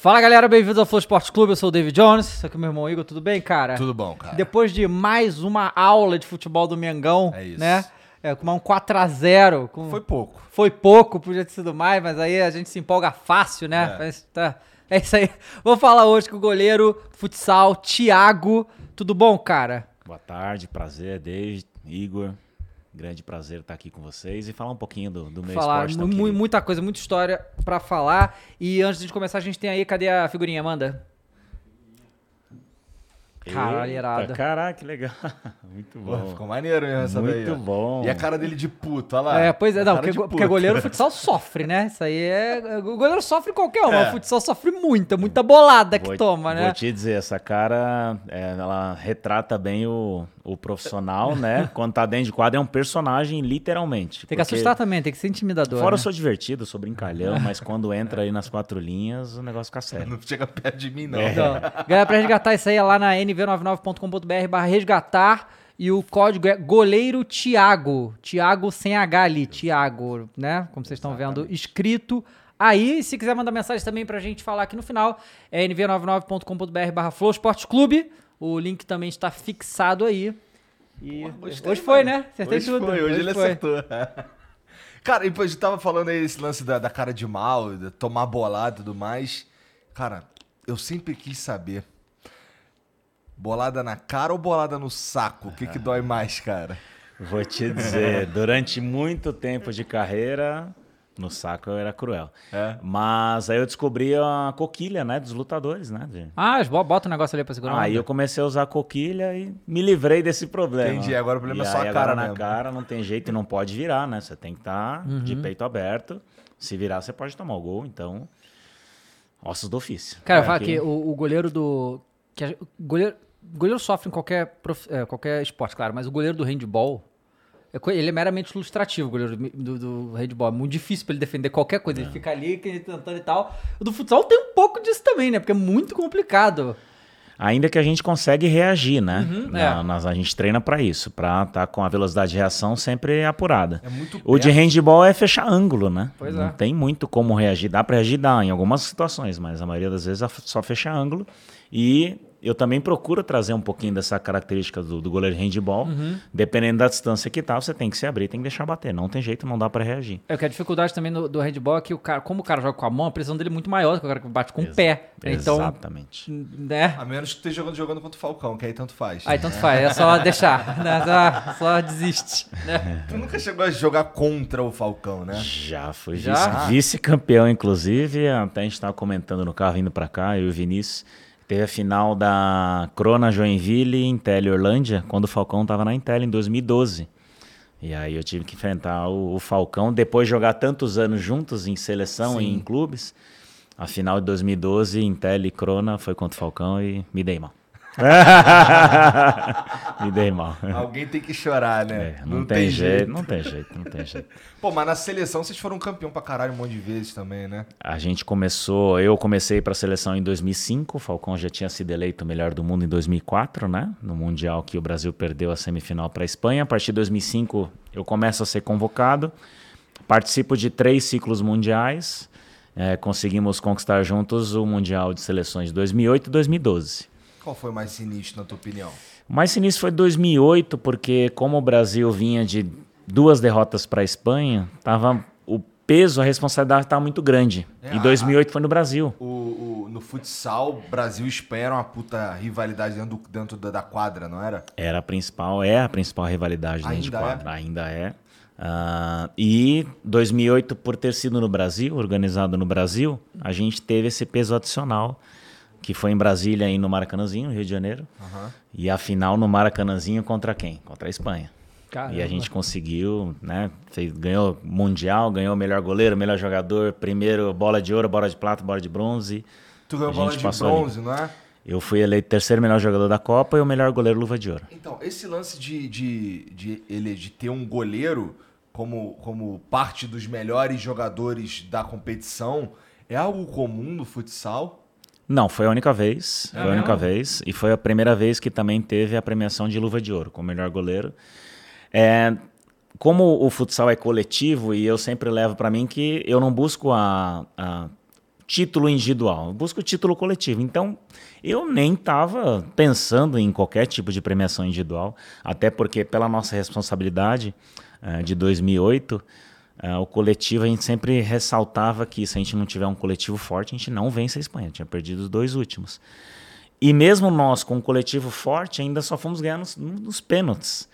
Fala galera, bem-vindos ao Flow Esporte Clube, eu sou o David Jones, aqui é o meu irmão Igor, tudo bem, cara? Tudo bom, cara. Depois de mais uma aula de futebol do Mengão, É isso. né? É, com um 4x0. Com... Foi pouco. Foi pouco, podia ter sido mais, mas aí a gente se empolga fácil, né? É. Mas tá- É isso aí. Vou falar hoje com o goleiro futsal, Thiago. Tudo bom, cara? Boa tarde, prazer, David, Igor. Grande prazer estar aqui com vocês e falar um pouquinho do, do meu falar esporte. tão mu- querido. muita coisa, muita história pra falar. E antes de começar, a gente tem aí, cadê a figurinha, Amanda? Caralho, irada. Caraca, que legal. Muito Pô, bom. ficou maneiro mesmo essa daí. Muito bom. E a cara dele de puto, olha lá. É, pois é, não, porque, porque goleiro futsal sofre, né? Isso aí é. O goleiro sofre qualquer um, É. mas o futsal sofre muita, muita bolada que Vou- toma, né? Vou te dizer, essa cara, é, ela retrata bem o, o profissional, né? Quando tá dentro de quadro, é um personagem, literalmente. Tem que Porque assustar também, tem que ser intimidador. Fora né? eu sou divertido, eu sou brincalhão, mas quando entra aí nas quatro linhas, o negócio fica sério. Não chega perto de mim, não. Então, galera, pra resgatar isso aí é lá na nv99.com.br barra resgatar e o código é goleiro Thiago. Thiago sem H ali, Thiago, né? Como vocês estão vendo, escrito aí. Se quiser mandar mensagem também pra gente falar aqui no final, é nv99.com.br barra Flow Esporte Clube. O link também está fixado aí. E Gostei, hoje foi, mano. né? Acertei hoje tudo. Foi, hoje, ele foi. acertou. Cara, e a gente tava falando aí esse lance da, da cara de mal, de tomar bolada e tudo mais. Cara, eu sempre quis saber. Bolada na cara ou bolada no saco? O que que dói mais, cara? Vou te dizer, durante muito tempo de carreira, no saco eu era cruel. É? Mas aí eu descobri a coquilha, né, dos lutadores, né? de- Ah, bo- bota o negócio ali pra segurar. Aí eu comecei a usar a coquilha e me livrei desse problema. Entendi, agora o problema E é só a cara na mesmo. cara não tem jeito e não pode virar, né? Você tem que estar de Uhum. peito aberto. Se virar, você pode tomar o gol, então... Ossos do ofício. Cara, É, fala que- que o, o goleiro do. Que goleiro, goleiro sofre em qualquer, prof- é, qualquer esporte, claro, mas o goleiro do handball. É Ele é meramente ilustrativo, o goleiro do, do, handball. É muito difícil pra ele defender qualquer coisa. É. Ele fica ali tentando e tal. O do futsal tem um pouco disso também, né? Porque é muito complicado. Ainda que a gente consegue reagir, né? Uhum, Na- é. nós- a gente treina pra isso, pra estar com a velocidade de reação sempre apurada. É muito O de handball é fechar ângulo, né? Pois Não é. tem muito como reagir. Dá pra reagir, dá, em algumas situações, mas a maioria das vezes é só fechar ângulo. E eu também procuro trazer um pouquinho dessa característica do, do goleiro de handball. Uhum. Dependendo da distância que tá, você tem que se abrir, tem que deixar bater. Não tem jeito, não dá pra reagir. É que a dificuldade também do, do handball é que o cara, como o cara joga com a mão, a pressão dele é muito maior do que o cara que bate com o pé. Então, Exatamente. né? A menos que esteja jogando, jogando contra o Falcão, que aí tanto faz. Aí tanto faz, é só deixar, né? Só, só desiste, né? Tu nunca chegou a jogar contra o Falcão, né? Já fui Já? vice- vice-campeão, inclusive. Até a gente estava comentando no carro indo para cá, eu e o Vinícius. Teve a final da Crona Joinville e Intel Orlândia, quando o Falcão estava na Intel em 2012. E aí eu tive que enfrentar o, o Falcão, depois de jogar tantos anos juntos em seleção e em clubes. A final de 2012, Intel e Crona foi contra o Falcão e me dei mal. me dei mal. Alguém tem que chorar, né? É, não, tem, jeito, não tem jeito, não tem jeito. Pô, mas na seleção vocês foram campeão pra caralho um monte de vezes também, né? A gente começou, eu comecei para a seleção em 2005, o Falcão já tinha sido eleito o melhor do mundo em 2004, né? No Mundial que o Brasil perdeu a semifinal para a Espanha. A partir de 2005 eu começo a ser convocado, participo de três ciclos mundiais, eh, conseguimos conquistar juntos o Mundial de Seleções de 2008 e 2012. Qual foi mais sinistro, na tua opinião? O mais sinistro foi 2008, porque como o Brasil vinha de duas derrotas para a Espanha, tava o peso, a responsabilidade estava muito grande. É, e a- 2008 foi no Brasil. O, o- no futsal, Brasil e Espanha era uma puta rivalidade dentro, do- dentro da, da quadra, não era? Era a principal, é a principal rivalidade dentro de Ainda quadra. Ainda é. Ah, e 2008, por ter sido no Brasil, organizado no Brasil, a gente teve esse peso adicional, que foi em Brasília e no Maracanãzinho, no Rio de Janeiro. E a final no Maracanãzinho contra quem? Contra a Espanha. Caramba. E a gente conseguiu, né? fez- ganhou Mundial, ganhou melhor goleiro, melhor jogador, primeiro bola de ouro, bola de prata, bola de bronze. Tu ganhou A bola de passou ali. bronze, não é? Eu fui eleito terceiro melhor jogador da Copa e o melhor goleiro luva de ouro. Então, esse lance de, de, de, ele, de ter um goleiro como, como parte dos melhores jogadores da competição é algo comum no futsal? Não, foi a única vez. foi a única vez. E foi a primeira vez que também teve a premiação de luva de ouro como melhor goleiro. É, como o futsal é coletivo e eu sempre levo para mim que eu não busco a, a título individual, eu busco o título coletivo. Então, eu nem estava pensando em qualquer tipo de premiação individual, até porque pela nossa responsabilidade eh, de 2008, eh, o coletivo a gente sempre ressaltava que se a gente não tiver um coletivo forte, a gente não vence a Espanha. Tinha perdido os dois últimos. E mesmo nós, com um coletivo forte, ainda só fomos ganhar nos, nos pênaltis.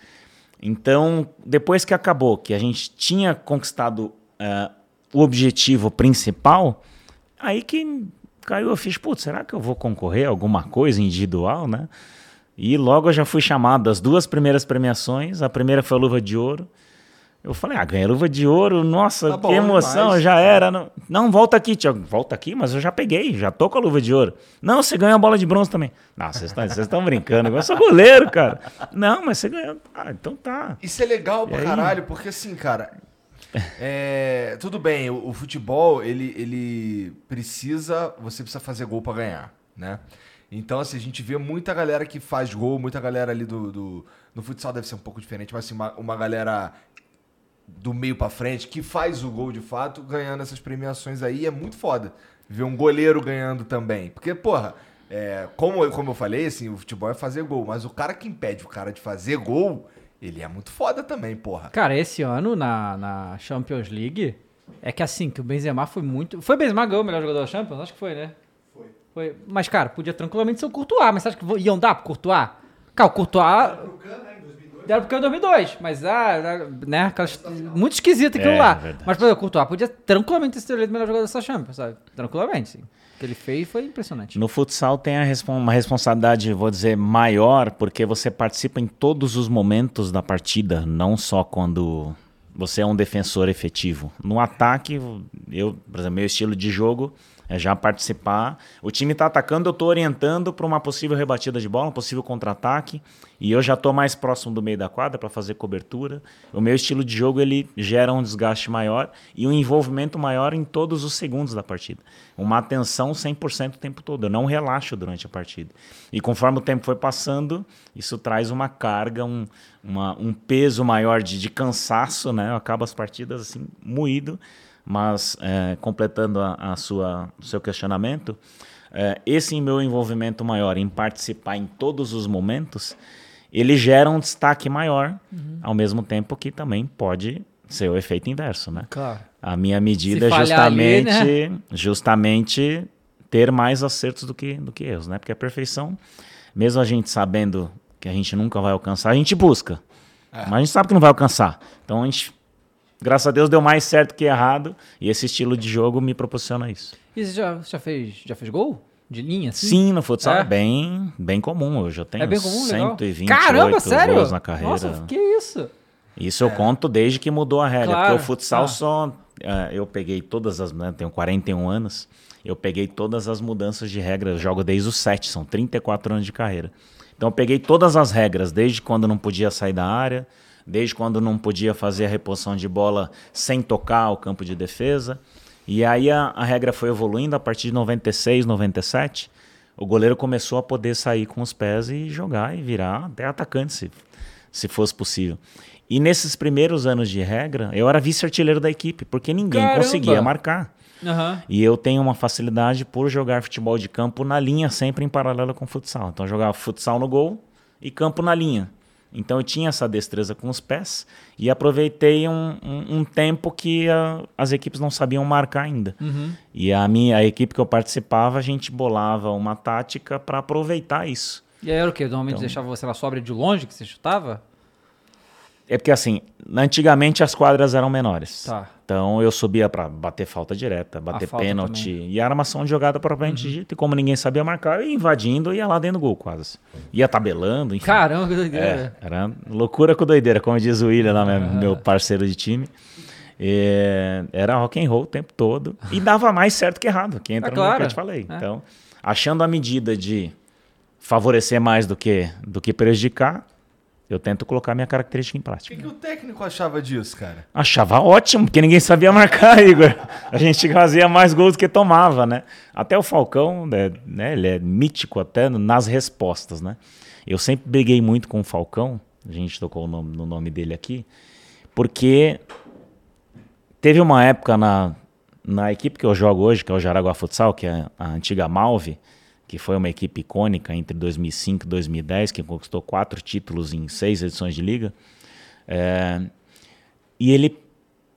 Então, depois que acabou, que a gente tinha conquistado eh, o objetivo principal, aí que caiu a ficha, putz, será que eu vou concorrer a alguma coisa individual, né? E logo eu já fui chamado das duas primeiras premiações, a primeira foi a luva de ouro. Eu falei, ah, ganhei a luva de ouro, nossa, Tá bom que emoção, demais. já era. Não, não, volta aqui, Tiago, volta aqui, mas eu já peguei, já tô com a luva de ouro. Não, você ganhou a bola de bronze também. Não, vocês estão- brincando, eu sou goleiro, cara. Não, mas você ganhou. Ah, então tá. Isso é legal pra aí? caralho, porque assim, cara. é, tudo bem, o, o futebol, ele, ele precisa. Você precisa fazer gol pra ganhar, né? Então, assim, a gente vê muita galera que faz gol, muita galera ali do. do- no futsal deve ser um pouco diferente, mas assim, uma, uma galera do meio pra frente que faz o gol de fato, ganhando essas premiações aí, é muito foda. Ver um goleiro ganhando também. Porque, porra, é, como, como eu falei, assim, o futebol é fazer gol, mas o cara que impede o cara de fazer gol, ele é muito foda também, porra. Cara, esse ano na, na Champions League, é que assim, que o Benzema foi muito... Foi o Benzema que ganhou o melhor jogador da Champions? Acho que foi, né? Foi. foi. Mas, cara, podia tranquilamente ser o Courtois, mas você acha que iam dar pro Courtois? Cara, o Courtois... Deram pro Kahn em 2002, mas, ah, né, aquelas- muito esquisito aquilo É, lá. verdade. Mas, por exemplo, o Courtois podia tranquilamente ser eleito o melhor jogador dessa Champions, sabe? Tranquilamente, sim. O que ele fez foi impressionante. No futsal tem a respon- uma responsabilidade, vou dizer, maior, porque você participa em todos os momentos da partida, não só quando você é um defensor efetivo. No ataque, eu, por exemplo, meu estilo de jogo é já participar. O time está atacando, eu estou orientando para uma possível rebatida de bola, um possível contra-ataque, e eu já estou mais próximo do meio da quadra para fazer cobertura. O meu estilo de jogo ele gera um desgaste maior e um envolvimento maior em todos os segundos da partida. Uma atenção 100% o tempo todo. Eu não relaxo durante a partida. E conforme o tempo foi passando, isso traz uma carga, um, uma- um peso maior de, de cansaço, né? Eu acabo as partidas assim, moído. Mas, é, completando a, a sua, o seu questionamento, é, esse meu envolvimento maior em participar em todos os momentos, ele gera um destaque maior, ao mesmo tempo que também pode ser o efeito inverso, né? Claro. A minha medida é falhar ali, né? justamente, justamente ter mais acertos do que, do que erros, né? Porque a perfeição, mesmo a gente sabendo que a gente nunca vai alcançar, a gente busca. Mas a gente sabe que não vai alcançar. Então a gente, graças a Deus, deu mais certo que errado. E esse estilo de jogo me proporciona isso. E você já, já, fez, já fez gol? De linha, assim? Sim, no futsal É? é, bem, bem comum. Hoje eu tenho É bem comum, legal. 128 Caramba, sério? gols na carreira. Nossa, que isso? Isso eu conto desde que mudou a regra, Claro, porque o futsal ah. só. eh, eu peguei todas as. Né, tenho 41 anos, eu peguei todas as mudanças de regra. Eu jogo desde os 7, são 34 anos de carreira. Então eu peguei todas as regras, desde quando não podia sair da área, desde quando não podia fazer a reposição de bola sem tocar o campo de defesa. E aí a, a regra foi evoluindo a partir de 96, 97. O goleiro começou a poder sair com os pés e jogar e virar até atacante, se, se fosse possível. E nesses primeiros anos de regra, eu era vice-artilheiro da equipe, porque ninguém Caramba! conseguia marcar. Aham. E eu tenho uma facilidade por jogar futebol de campo na linha, sempre em paralelo com futsal. Então eu jogava futsal no gol e campo na linha. Então eu tinha essa destreza com os pés e aproveitei um, um- um tempo que ah, as equipes não sabiam marcar ainda. E a minha a equipe que eu participava, a gente bolava uma tática para aproveitar isso. E aí era o quê? Normalmente Então- deixava você na sobra de longe que você chutava? É porque assim, antigamente as quadras eram menores. Tá. Então eu subia pra bater falta direta, bater falta pênalti. também. Uhum. E armação de jogada propriamente dita. E como ninguém sabia marcar, eu ia invadindo e ia lá dentro do gol quase. Ia tabelando, enfim. Caramba, que doideira. É, era loucura com doideira, como diz o William lá, meu, meu parceiro de time. É, era rock and roll o tempo todo. E dava mais certo que errado, que entra Ah, no que claro. eu te falei. É. Então, achando a medida de favorecer mais do que, do que prejudicar, eu tento colocar minha característica em O prática. que, que o técnico achava disso, cara? Achava ótimo, porque ninguém sabia marcar, Igor. A gente fazia mais gols do que tomava, né? Até o Falcão, né, né, ele é mítico até nas respostas, né? Eu sempre briguei muito com o Falcão, a gente tocou o nome- no nome dele aqui, porque teve uma época na, na equipe que eu jogo hoje, que é o Jaraguá Futsal, que é a antiga Malve, que foi uma equipe icônica entre 2005 e 2010, que conquistou quatro títulos em seis edições de liga. É, e ele,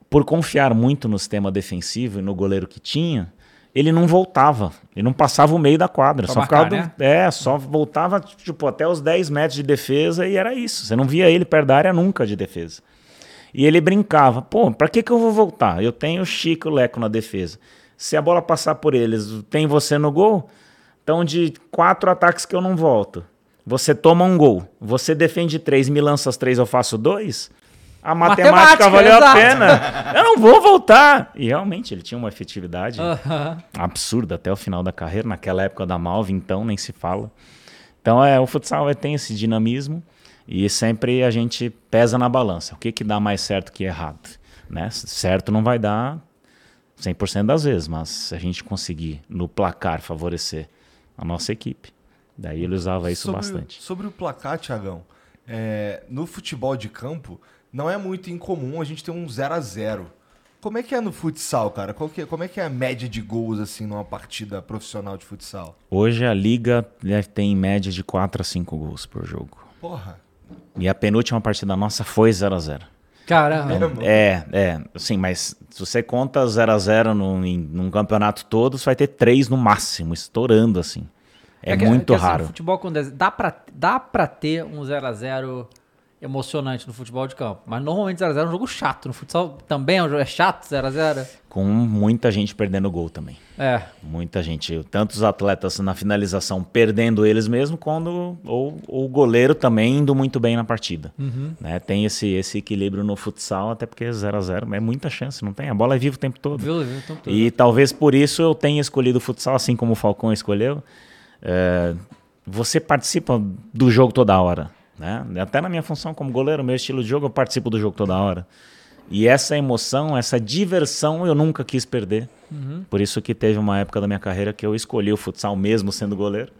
por confiar muito no sistema defensivo e no goleiro que tinha, ele não voltava. Ele não passava o meio da quadra. Só marcar, ficava. né? É, só voltava tipo, até os 10 metros de defesa e era isso. Você não via ele perto da área nunca de defesa. E ele brincava: pô, pra que, que eu vou voltar? Eu tenho o Chico e o Leco na defesa. Se a bola passar por eles, tem você no gol? Então, de quatro ataques que eu não volto, você toma um gol, você defende três, me lança as três, eu faço dois. A matemática, Matemática, valeu a exato. pena. Eu não vou voltar. E realmente, ele tinha uma efetividade absurda até o final da carreira. Naquela época da Malve, então, nem se fala. Então, é, o futsal é, tem esse dinamismo e sempre a gente pesa na balança. O que, que dá mais certo que errado? Né? Certo não vai dar 100% das vezes, mas se a gente conseguir, no placar, favorecer a nossa equipe, daí ele usava isso sobre, bastante. Sobre o placar, Tiagão, é, no futebol de campo, não é muito incomum a gente ter um 0 a 0 Como é que é no futsal, cara? Qual que é- como é que é a média de gols, assim, numa partida profissional de futsal? Hoje a liga deve ter em média de 4 a 5 gols por jogo. Porra. E a penúltima partida nossa foi 0 a 0 Caramba. É, é, sim, mas se você conta 0 a 0 num, num campeonato todo, você vai ter três no máximo, estourando assim. É, que- muito que, assim, raro. futebol com 10, dá pra, dá pra ter um 0x0 emocionante no futebol de campo. Mas normalmente 0x0 é um jogo chato. No futsal também é um jogo é chato 0x0. Com muita gente perdendo gol também. É. Muita gente, tanto os atletas na finalização perdendo eles mesmo, quando ou, ou o goleiro também indo muito bem na partida. Uhum. Né? Tem esse, esse equilíbrio no futsal, até porque 0 a 0 é muita chance, não tem? A bola é viva o tempo todo. Então, tudo. E talvez por isso eu tenha escolhido o futsal, assim como o Falcão escolheu. É, você participa do jogo toda hora. Né? Até na minha função como goleiro, meu estilo de jogo, eu participo do jogo toda hora. E essa emoção, essa diversão eu nunca quis perder. Por isso que teve uma época da minha carreira que eu escolhi o futsal mesmo sendo goleiro.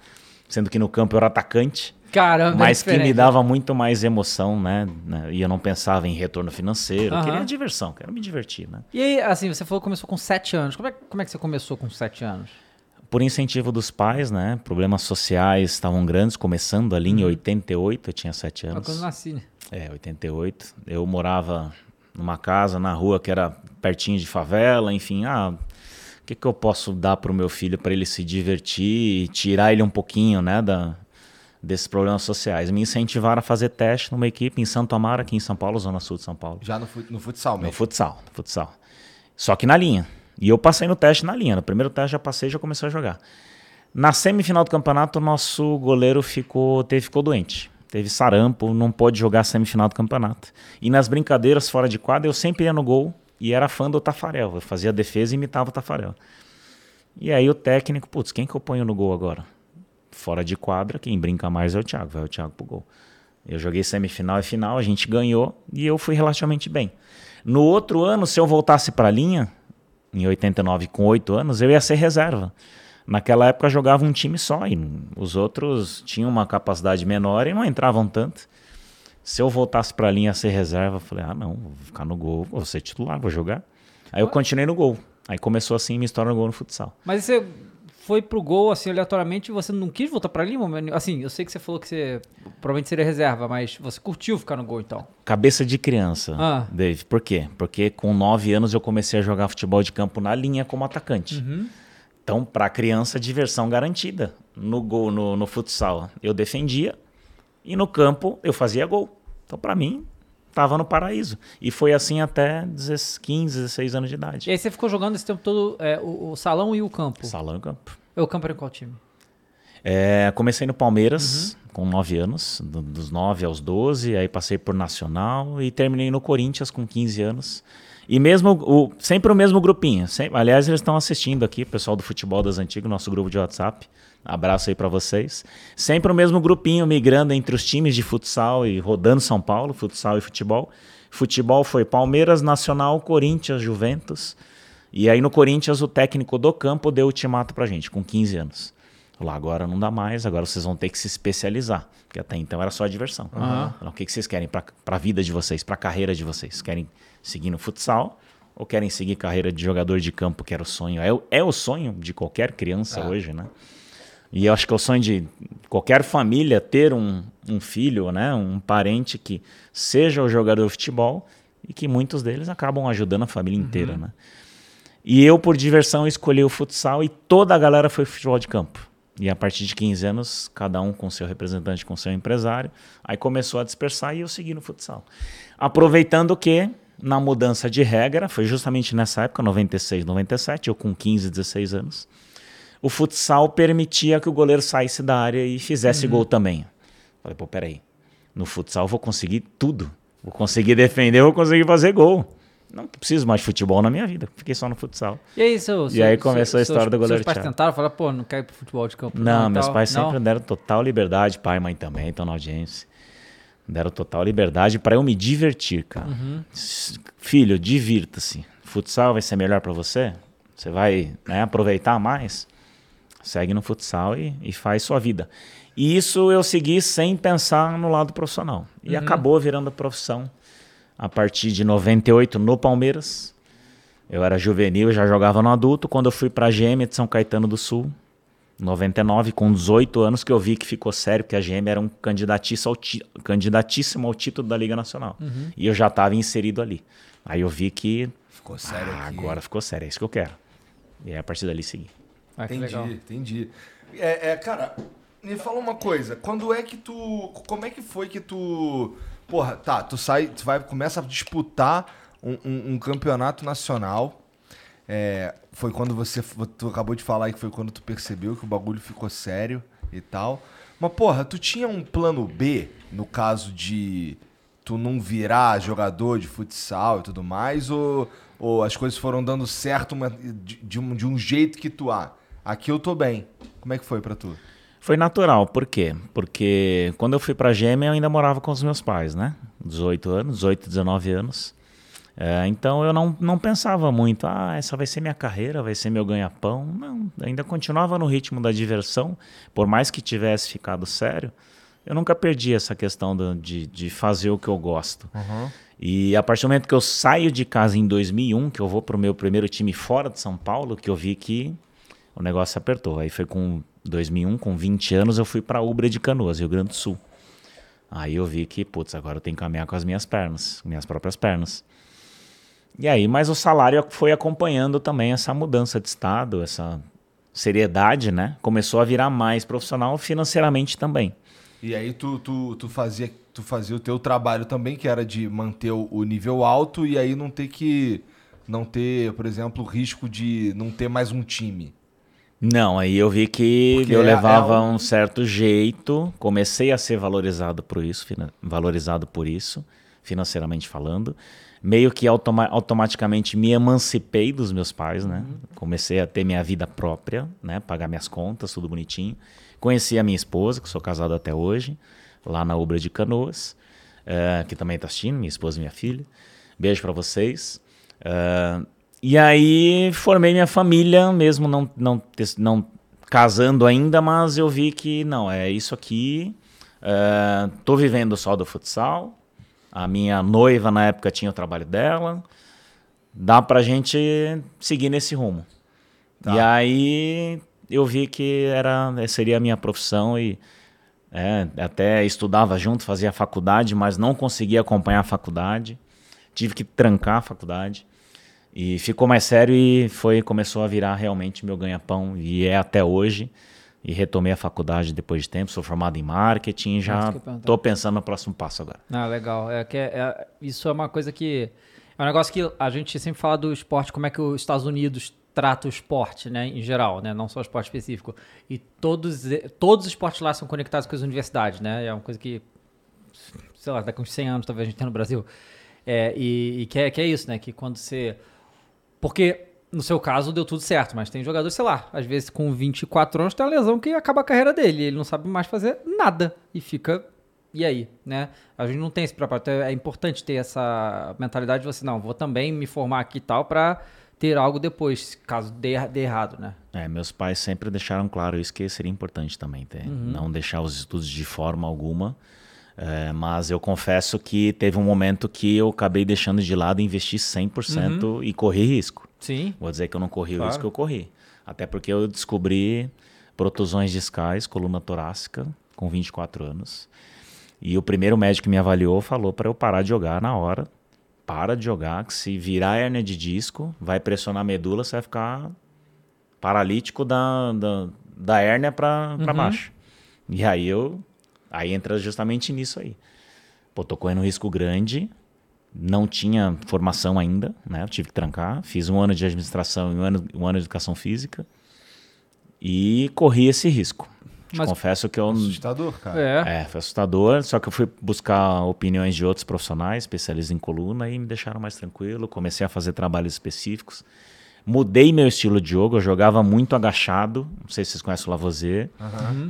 Sendo que no campo eu era atacante. Caramba, é Mas que me dava muito mais emoção, né? né? E eu não pensava em retorno financeiro. Eu Aham. queria diversão, quero me divertir, né? E aí, assim, você falou que começou com 7 anos. Como é, como é que você começou com 7 anos? Por incentivo dos pais, né? Problemas sociais estavam grandes, começando ali em 88, eu tinha 7 Ah, anos. Quando eu nasci, né? É, 88. Eu morava numa casa na rua que era pertinho de favela, enfim, ah, o que, que eu posso dar pro meu filho para ele se divertir e tirar ele um pouquinho, né, da, desses problemas sociais. Me incentivaram a fazer teste numa equipe em Santo Amaro, aqui em São Paulo, Zona Sul de São Paulo. Já no, no futsal No mesmo. futsal, no futsal. Só que na linha. E eu passei no teste na linha. No primeiro teste já passei já comecei a jogar. Na semifinal do campeonato, nosso goleiro ficou, teve, ficou doente. Teve sarampo, não pôde jogar a semifinal do campeonato. E nas brincadeiras fora de quadra, eu sempre ia no gol e era fã do Tafarel. Eu fazia defesa e imitava o Tafarel. E aí o técnico, putz, quem que eu ponho no gol agora? Fora de quadra, quem brinca mais é o Thiago, vai o Thiago pro gol. Eu joguei semifinal e final, a gente ganhou e eu fui relativamente bem. No outro ano, se eu voltasse para a linha, em 89 com 8 anos, eu ia ser reserva. Naquela época jogava um time só e os outros tinham uma capacidade menor e não entravam tanto. Se eu voltasse para a linha ser reserva, eu falei: "Ah, não, vou ficar no gol, vou ser titular, vou jogar". Aí eu continuei no gol. Aí começou assim minha história no gol no futsal. Mas você foi pro gol, assim, aleatoriamente, e você não quis voltar pra Lima? Assim, eu sei que você falou que você provavelmente seria reserva, mas você curtiu ficar no gol, então. Cabeça de criança, Ah. Dave. Por quê? Porque com 9 anos eu comecei a jogar futebol de campo na linha como atacante. Então, para criança, diversão garantida. No gol, no, no futsal, eu defendia e no campo eu fazia gol. Então, para mim, estava no paraíso. E foi assim até 15, 16 anos de E idade. aí você ficou jogando esse tempo todo é, o, o salão e o campo. Salão e. O campo era em qual time? É, comecei no Palmeiras com 9 anos, do- dos 9 aos 12, aí passei por Nacional e terminei no Corinthians com 15 anos. E mesmo o, sempre o mesmo grupinho. Sempre, aliás, eles estão assistindo aqui, o pessoal do Futebol das Antigas, nosso grupo de WhatsApp. Abraço aí pra vocês. Sempre o mesmo grupinho migrando entre os times de futsal e rodando São Paulo, futsal e futebol. Futebol foi Palmeiras, Nacional, Corinthians, Juventus. E aí no Corinthians o técnico do campo deu ultimato pra gente, com 15 anos. Lá agora não dá mais, agora vocês vão ter que se especializar. Porque até então era só diversão. Falou, O que, que vocês querem para a vida de vocês, para a carreira de vocês? Querem seguir no futsal ou querem seguir carreira de jogador de campo, que era o sonho? É, o- é o sonho de qualquer criança hoje, né? E eu acho que é o sonho de qualquer família ter um, um filho, né, um parente que seja o jogador de futebol e que muitos deles acabam ajudando a família inteira, né? E eu, por diversão, escolhi o futsal e toda a galera foi futebol de campo. E a partir de 15 anos, cada um com seu representante, com seu empresário, aí começou a dispersar e eu segui no futsal. Aproveitando que, na mudança de regra, foi justamente nessa época, 96, 97, eu com 15, 16 anos, o futsal permitia que o goleiro saísse da área e fizesse gol também. Falei, pô, peraí, no futsal eu vou conseguir tudo. Vou conseguir defender, vou conseguir fazer gol. Não preciso mais de futebol na minha vida, fiquei só no futsal. E aí, seu, E aí começou a história do goleiro Seus pais Thiago. tentaram falar, pô, não quero ir pro futebol de campo. Não, e meus tal? pais Não? sempre deram total liberdade, pai e mãe também, estão na audiência. Deram total liberdade para eu me divertir, cara. Uhum. Filho, divirta-se. Futsal vai ser melhor para você? Você vai né, aproveitar mais? Segue no futsal e, e faz sua vida. E isso eu segui sem pensar no lado profissional. E Uhum. acabou virando profissão a partir de 98 no Palmeiras. Eu era juvenil, já jogava no adulto. Quando eu fui para a GM de São Caetano do Sul, 99, com 18 anos, que eu vi que ficou sério, que a GM era um candidatíssimo ao, ti- candidatíssimo ao título da Liga Nacional. E eu já estava inserido ali. Aí eu vi que Ficou sério ah, aqui. agora ficou sério, é isso que eu quero. E aí a partir dali segui. Ah, Entendi, legal. entendi. É, é, cara, me fala uma coisa. Quando é que tu. Como é que foi que tu. Porra, tá, tu sai, tu vai, começa a disputar um, um- um campeonato nacional. É, foi quando você. Tu acabou de falar aí que foi quando tu percebeu que o bagulho ficou sério e tal. Mas, porra, tu tinha um plano B no caso de tu não virar jogador de futsal e tudo mais? Ou, ou as coisas foram dando certo de, de um, de um jeito que tu, ah, aqui eu tô bem. Como é que foi pra tu? Foi natural, por quê? Porque quando eu fui pra Gêmea eu ainda morava com os meus pais, né? 18 anos, 18, 19 anos. É, então eu não, não pensava muito, ah, essa vai ser minha carreira, vai ser meu ganha-pão. Não, ainda continuava no ritmo da diversão, por mais que tivesse ficado sério, eu nunca perdi essa questão do- de, de fazer o que eu gosto. E a partir do momento que eu saio de casa em 2001, que eu vou pro meu primeiro time fora de São Paulo, que eu vi que o negócio apertou. Aí foi com 2001, com 20 anos, eu fui para Ubra de Canoas, Rio Grande do Sul. Aí eu vi que, putz, agora eu tenho que caminhar com as minhas pernas, minhas próprias pernas. E aí, mas o salário foi acompanhando também essa mudança de estado, essa seriedade, né? Começou a virar mais profissional financeiramente também. E aí tu, tu, tu, fazia, tu fazia o teu trabalho também, que era de manter o, nível alto e aí não ter que. Não ter, por exemplo, o risco de não ter mais um time. Não, aí eu vi que Porque eu é- levava é um- um certo jeito, comecei a ser valorizado por isso, valorizado por isso, financeiramente falando. Meio que automa- automaticamente me emancipei dos meus pais, né? Comecei a ter minha vida própria, né? Pagar minhas contas, tudo bonitinho. Conheci a minha esposa, que sou casado até hoje, lá na Ubra de Canoas, eh, que também está assistindo, minha esposa e minha filha. Beijo para vocês. Ah, e aí formei minha família, mesmo não, não, não casando ainda, mas eu vi que não, é isso aqui. ah, tô vivendo só do futsal. A minha noiva na época tinha o trabalho dela. Dá pra gente seguir nesse rumo. E aí eu vi que era seria a minha profissão e é, até estudava junto, fazia faculdade, mas não conseguia acompanhar a faculdade. Tive que trancar a faculdade. E ficou mais sério e foi começou a virar realmente meu ganha-pão. E é até hoje. e retomei a faculdade depois de tempo. Sou formado em marketing e já tô pensando no próximo passo agora. Ah, legal. É que é- é- isso é uma coisa que. É um negócio que a gente sempre fala do esporte, como é que os Estados Unidos trata o esporte, né, em geral, né, não só o esporte específico. E todos, todos os esportes lá são conectados com as universidades, né, é uma coisa que, sei lá, daqui uns 100 anos talvez a gente tenha no Brasil. É, e e que, é, que é isso, né, que quando você... Porque no seu caso deu tudo certo, mas tem jogador, sei lá, às vezes com 24 anos tem uma lesão que acaba a carreira dele, ele não sabe mais fazer nada e fica e aí, né? A gente não tem esse preparo. Então é importante ter essa mentalidade de você, não, vou também me formar aqui e tal pra ter algo depois, caso dê, dê errado, né? É, meus pais sempre deixaram claro isso que seria importante também, ter, não deixar os estudos de forma alguma. É, mas eu confesso que teve um momento que eu acabei deixando de lado e investi 100% e corri risco. Sim. Vou dizer que eu não corri Claro. o risco eu corri. Até porque eu descobri protusões discais, coluna torácica, com 24 anos. E o primeiro médico que me avaliou falou para eu parar de jogar na hora. Para de jogar, que se virar hérnia de disco, vai pressionar a medula, você vai ficar paralítico da, da, da hérnia para baixo. E aí eu. Aí entra justamente nisso aí. Pô, tô correndo um risco grande, não tinha formação ainda, né? Eu tive que trancar. Fiz um ano de administração e um ano, um ano de educação física. E corri esse risco. Te Mas- confesso que eu. Assustador, cara. É. É, foi assustador. Só que eu fui buscar opiniões de outros profissionais, especialistas em coluna, e me deixaram mais tranquilo. Comecei a fazer trabalhos específicos. Mudei meu estilo de jogo. Eu jogava muito agachado. Não sei se vocês conhecem o Lavoisier.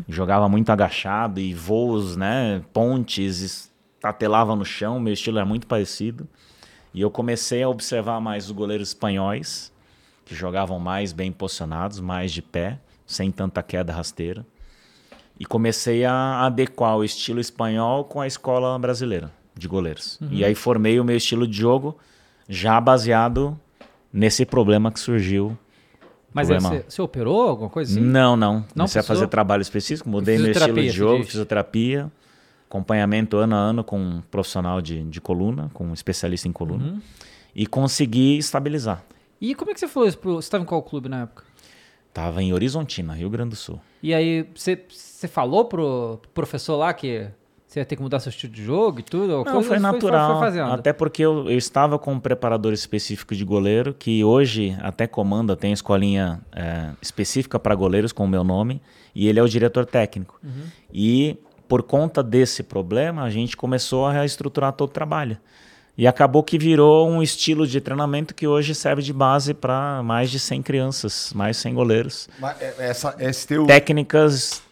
Jogava muito agachado e voos, né? Pontes, estatelava no chão. Meu estilo era muito parecido. E eu comecei a observar mais os goleiros espanhóis, que jogavam mais bem posicionados, mais de pé, sem tanta queda rasteira. E comecei a adequar o estilo espanhol com a escola brasileira de goleiros. E aí formei o meu estilo de jogo já baseado nesse problema que surgiu. Mas Problema. você, operou alguma coisa assim? Não, não. Comecei a fazer trabalho específico, mudei meu estilo de jogo, fisioterapia, acompanhamento ano a ano com um profissional de, de coluna, com um especialista em coluna. Uhum. E consegui estabilizar. E como é que você falou isso pro... Você estava em qual clube na época? Tava em Horizontina, Rio Grande do Sul. E aí, você, você falou pro professor lá que você ia ter que mudar seu estilo de jogo e tudo? ou Não, foi natural. Foi, fazendo. até porque eu, eu estava com um preparador específico de goleiro, que hoje até comanda, tem escolinha é, específica para goleiros com o meu nome, e ele é o diretor técnico. Uhum. E por conta desse problema, a gente começou a reestruturar todo o trabalho. E acabou que virou um estilo de treinamento que hoje serve de base para mais de 100 crianças, mais de 100 goleiros. Mas é- essa, esse teu... Técnicas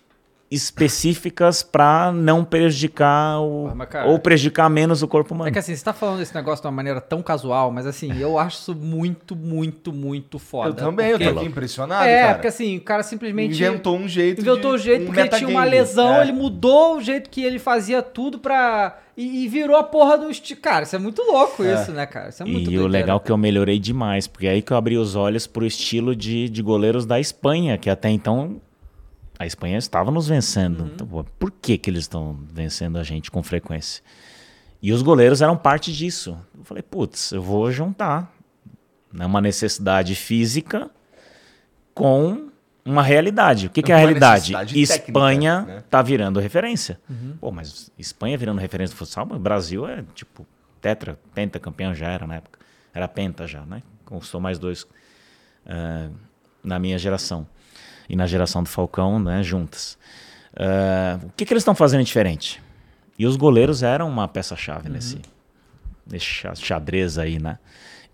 específicas para não prejudicar o, Ah, mas, cara, ou prejudicar menos o corpo humano. É que assim, você tá falando desse negócio de uma maneira tão casual, mas assim, eu acho isso muito, muito, muito foda. Eu também, eu tô aqui impressionado, É, cara. porque assim, o cara simplesmente... Inventou um jeito Inventou o de- jeito um porque ele tinha uma lesão, É. ele mudou o jeito que ele fazia tudo pra... E, e virou a porra do... esti- Cara, isso é muito louco isso, né, cara? Isso é muito E o doideira, legal é que eu melhorei demais, porque é aí que eu abri os olhos pro estilo de, de goleiros da Espanha, que até então a Espanha estava nos vencendo. Uhum. Então, por que, que eles estão vencendo a gente com frequência? E os goleiros eram parte disso. Eu falei, putz, eu vou juntar né, uma necessidade física com uma realidade. O que, que é a realidade? Espanha técnica, né? tá virando referência. Uhum. Pô, mas Espanha virando referência do futsal, o Brasil é tipo tetra, penta campeão já era na época. Era penta já, né? Conquistou mais dois eh, na minha geração. E na geração do Falcão, né, juntas. Eh, o que, que eles estão fazendo diferente? E os goleiros eram uma peça-chave nesse, nesse xa- xadrez aí, né?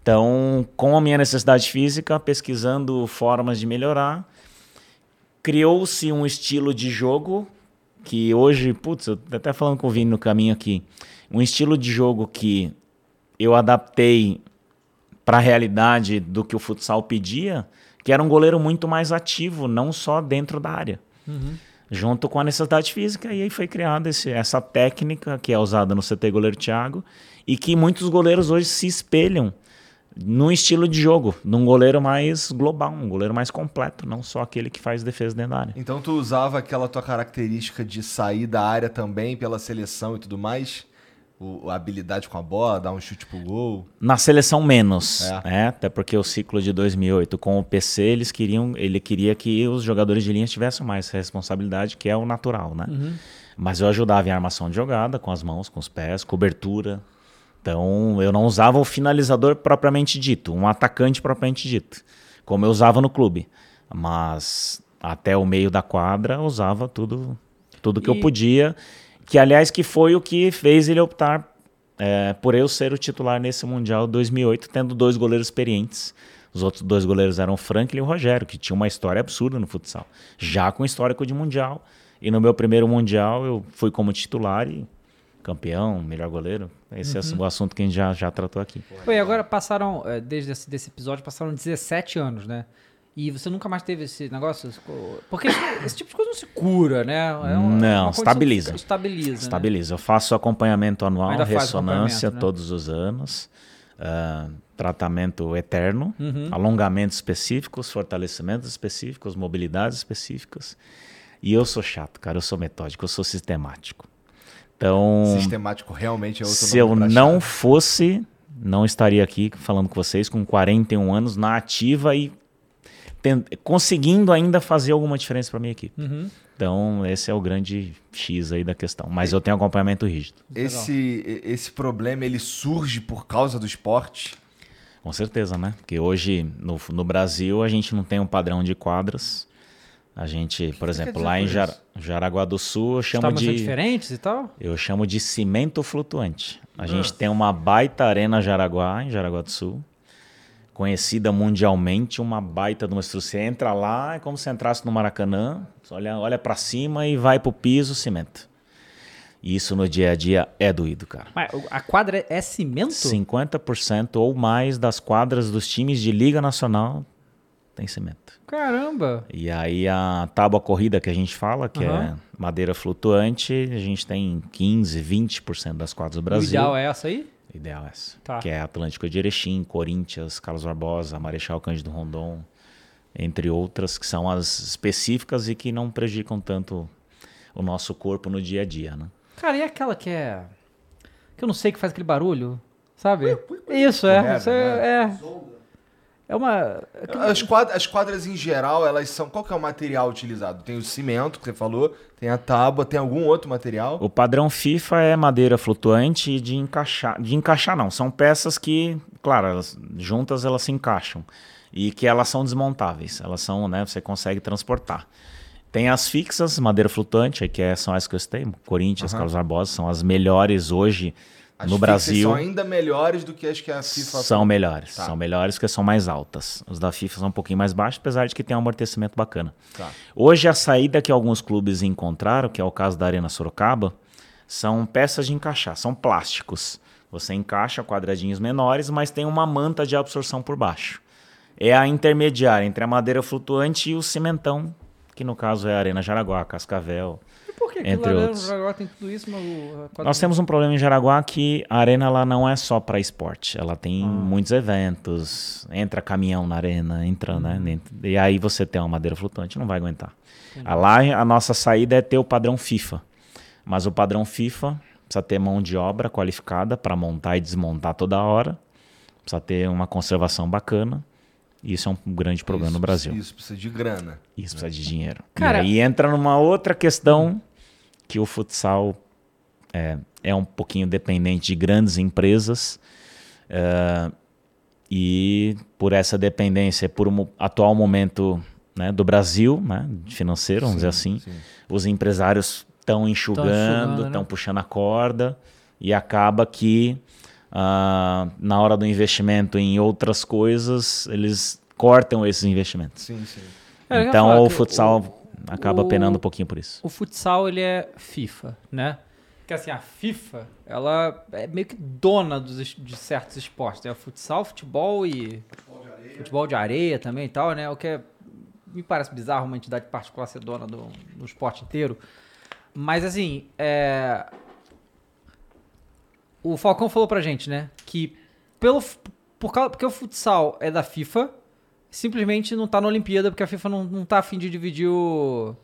Então, com a minha necessidade física, pesquisando formas de melhorar, criou-se um estilo de jogo que hoje, putz, eu tô até falando com o Vini no caminho aqui, um estilo de jogo que eu adaptei para a realidade do que o futsal pedia, que era um goleiro muito mais ativo, não só dentro da área. Junto com a necessidade física, e aí foi criada esse- essa técnica que é usada no CT Goleiro Thiago e que muitos goleiros hoje se espelham no estilo de jogo, num goleiro mais global, um goleiro mais completo, não só aquele que faz defesa dentro da área. Então tu usava aquela tua característica de sair da área também pela seleção e tudo mais, o- a habilidade com a bola, dar um chute pro gol. Na seleção menos, É. né? Até porque o ciclo de 2008 com o PC, eles queriam, ele queria que os jogadores de linha tivessem mais responsabilidade, que é o natural, né? Mas eu ajudava em armação de jogada, com as mãos, com os pés, cobertura. Então, eu não usava o finalizador propriamente dito, um atacante propriamente dito, como eu usava no clube. Mas até o meio da quadra, eu usava tudo, tudo que eu E- podia, que aliás que foi o que fez ele optar é, por eu ser o titular nesse Mundial 2008, tendo dois goleiros experientes. Os outros dois goleiros eram o Franklin e o Rogério, que tinha uma história absurda no futsal, já com histórico de Mundial. E no meu primeiro Mundial eu fui como titular e campeão, melhor goleiro. Esse é o assunto que a gente já, já tratou aqui. Pô, e agora passaram, eh, desde esse desse episódio, passaram 17 anos, né? E você nunca mais teve esse negócio? Porque esse, esse tipo de coisa não se cura, né? É uma- Não, uma estabiliza. que Estabiliza. né? Estabiliza. Eu faço acompanhamento anual, Ainda ressonância acompanhamento, né? todos os anos, ah, tratamento eterno, Uhum. alongamentos específicos, fortalecimentos específicos, mobilidades específicas. E eu sou chato, cara. Eu sou metódico, eu sou sistemático. Então, Sistemático realmente é outro se eu não fosse, não estaria aqui falando com vocês com 41 anos na ativa e conseguindo ainda fazer alguma diferença para minha equipe. Uhum. Então, esse é o grande X aí da questão. Mas eu tenho acompanhamento rígido. Esse, esse problema ele surge por causa do esporte. Com certeza, né? Porque hoje no, no Brasil a gente não tem um padrão de quadras. A gente, por exemplo, dizer lá em Jar-? Jaraguá do Sul, eu chamo sendo de diferentes e tal? eu chamo de cimento flutuante. A Ah. gente tem uma baita arena Jaraguá, em Jaraguá do Sul, conhecida mundialmente, uma baita de uma estrutura. Você entra lá, é como se entrasse no Maracanã, olha, olha para cima e vai pro piso, cimento. E isso no dia a dia é doído, cara. Mas a quadra é cimento? 50% ou mais das quadras dos times de Liga Nacional tem cimento. Caramba! E aí a tábua corrida que a gente fala, que é Aham. madeira flutuante, a gente tem 15, 20% das quadras do Brasil. O ideal é essa aí? Ideal essa. Tá. Que é Atlântico de Erechim, Corinthians, Carlos Barbosa, Marechal Cândido Rondon, entre outras, que são as específicas e que não prejudicam tanto o nosso corpo no dia a dia, né? Cara, e aquela que é. Que eu não sei que faz aquele barulho, sabe? Isso, é. Isso é, é. É uma. As quadras, as quadras em geral, elas são. Qual que é o material utilizado? Tem o cimento que você falou, tem a tábua, tem algum outro material? O padrão FIFA é madeira flutuante e de encaixar. De encaixar não, são peças que, claro, elas, juntas elas se encaixam. E que elas são desmontáveis. Elas são, né, você consegue transportar. Tem as fixas, madeira flutuante, que é- são as que eu citei, Corinthians, Carlos Barbosa, são as melhores hoje As no Brasil. são ainda melhores do que as que a FIFA São melhores, Tá. são melhores porque são mais altas. Os da FIFA são um pouquinho mais baixos, apesar de que tem um amortecimento bacana. Tá. Hoje a saída que alguns clubes encontraram, que é o caso da Arena Sorocaba, são peças de encaixar, são plásticos. Você encaixa quadradinhos menores, mas tem uma manta de absorção por baixo. É a intermediária entre a madeira flutuante e o cimentão, que no caso é a Arena Jaraguá, Cascavel. Entre lá outros. agora tem tudo isso, mas o- a quadra- Nós temos um problema em Jaraguá que a arena ela não é só para esporte, ela tem muitos eventos, entra caminhão na arena, entra, né? dentro- E aí você tem uma madeira flutuante, não vai aguentar. A Lá a nossa saída é ter o padrão FIFA, mas o padrão FIFA precisa ter mão de obra qualificada para montar e desmontar toda hora, precisa ter uma conservação bacana. E isso é um grande problema Isso no Brasil. Isso, precisa de grana. Isso precisa de dinheiro. Cara- e aí entra numa outra questão que o futsal é, é um pouquinho dependente de grandes empresas. é, e por essa dependência, por um atual momento né, do Brasil, né, financeiro, vamos dizer assim, os empresários estão enxugando, estão né? puxando a corda e acaba que ah, na hora do investimento em outras coisas, eles cortam esses investimentos. Sim, sim. É, Então o futsal acaba o- penando um pouquinho por isso. O futsal, ele é FIFA, né? Porque assim, a FIFA, ela é meio que dona dos, de certos esportes. Né? O futsal, futebol e... Futebol de areia também e tal, né? O que é- me parece bizarro uma entidade particular ser dona do, do esporte inteiro. Mas assim, é... O Falcão falou pra gente, né? Que pelo, por causa, porque o futsal é da FIFA, simplesmente não tá na Olimpíada, porque a FIFA não, não tá afim de dividir o,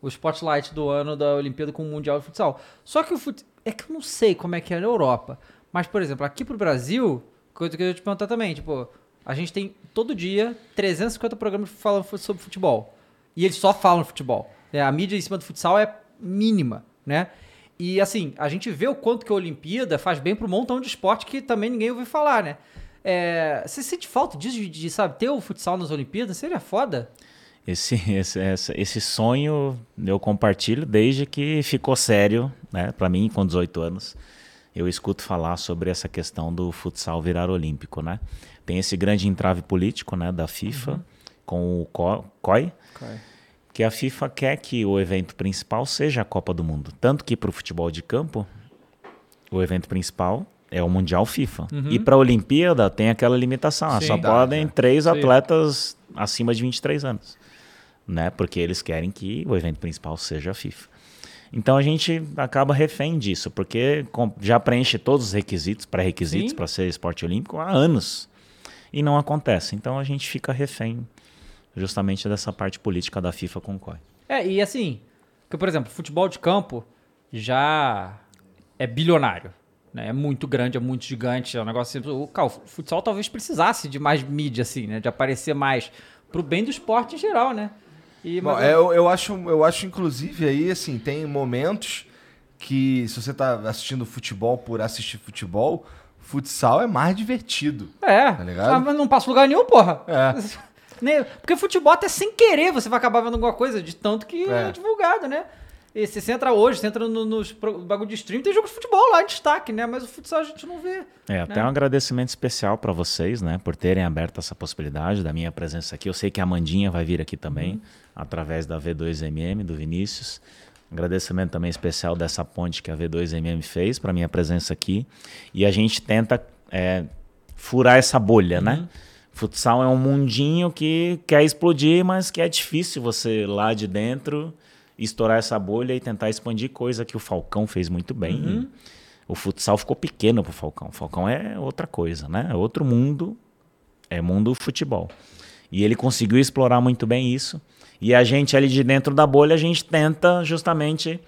o spotlight do ano da Olimpíada com o Mundial de Futsal. Só que o fut... É que eu não sei como é que é na Europa. Mas, por exemplo, aqui pro Brasil, coisa que eu ia te perguntar também, tipo, a gente tem todo dia 350 programas falando sobre futebol. E eles só falam futebol. É, a mídia em cima do futsal é mínima, né? E assim, a gente vê o quanto que a Olimpíada faz bem pro montão de esporte que também ninguém ouviu falar, né? É, você sente falta disso, de, de, sabe, ter o futsal nas Olimpíadas? Seria foda? Esse, esse, essa- esse sonho eu compartilho desde que ficou sério, né, para mim, com 18 anos. Eu escuto falar sobre essa questão do futsal virar olímpico, né? Tem esse grande entrave político, né, da FIFA com o Co- COI, que a FIFA quer que o evento principal seja a Copa do Mundo. Tanto que para o futebol de campo, o evento principal é o Mundial FIFA. E para a Olimpíada tem aquela limitação, ah, Sim. só Verdade, podem é. três Sim. atletas acima de 23 anos, né? Porque eles querem que o evento principal seja a FIFA. Então a gente acaba refém disso, porque já preenche todos os requisitos, pré-requisitos para ser esporte olímpico há anos. E não acontece. Então a gente fica refém justamente dessa parte política da FIFA com o COI. É, e assim, que, por exemplo, futebol de campo já é bilionário. Né? É muito grande, é muito gigante. É um negócio assim. O, cara, o futsal talvez precisasse de mais mídia, assim, né? De aparecer mais pro bem do esporte em geral, né? E, Bom, mas- eu, eu, acho, eu acho, inclusive, aí, assim, tem momentos que, se você tá assistindo futebol por assistir futebol, futsal é mais divertido. É, Tá ligado? Ah, mas não passa lugar nenhum, porra. É. Porque futebol até sem querer você vai acabar vendo alguma coisa, de tanto que é, É. divulgado, né? E se você entra hoje, você entra no, nos bagulho de stream, tem jogo de futebol lá em destaque, né? Mas o futsal a gente não vê. É, até né? um agradecimento especial para vocês, né, por terem aberto essa possibilidade da minha presença aqui. Eu sei que a Amandinha vai vir aqui também, Uhum. através da V2MM, do Vinícius. Agradecimento também especial dessa ponte que a V2MM fez para minha presença aqui. E a gente tenta é, furar essa bolha, Uhum. né? Futsal é um mundinho que quer explodir, mas que é difícil você lá de dentro estourar essa bolha e tentar expandir, coisa que o Falcão fez muito bem. Uhum. O futsal ficou pequeno pro Falcão. O Falcão é outra coisa, né? É outro mundo, é mundo futebol. E ele conseguiu explorar muito bem isso. E a gente ali de dentro da bolha, a gente tenta justamente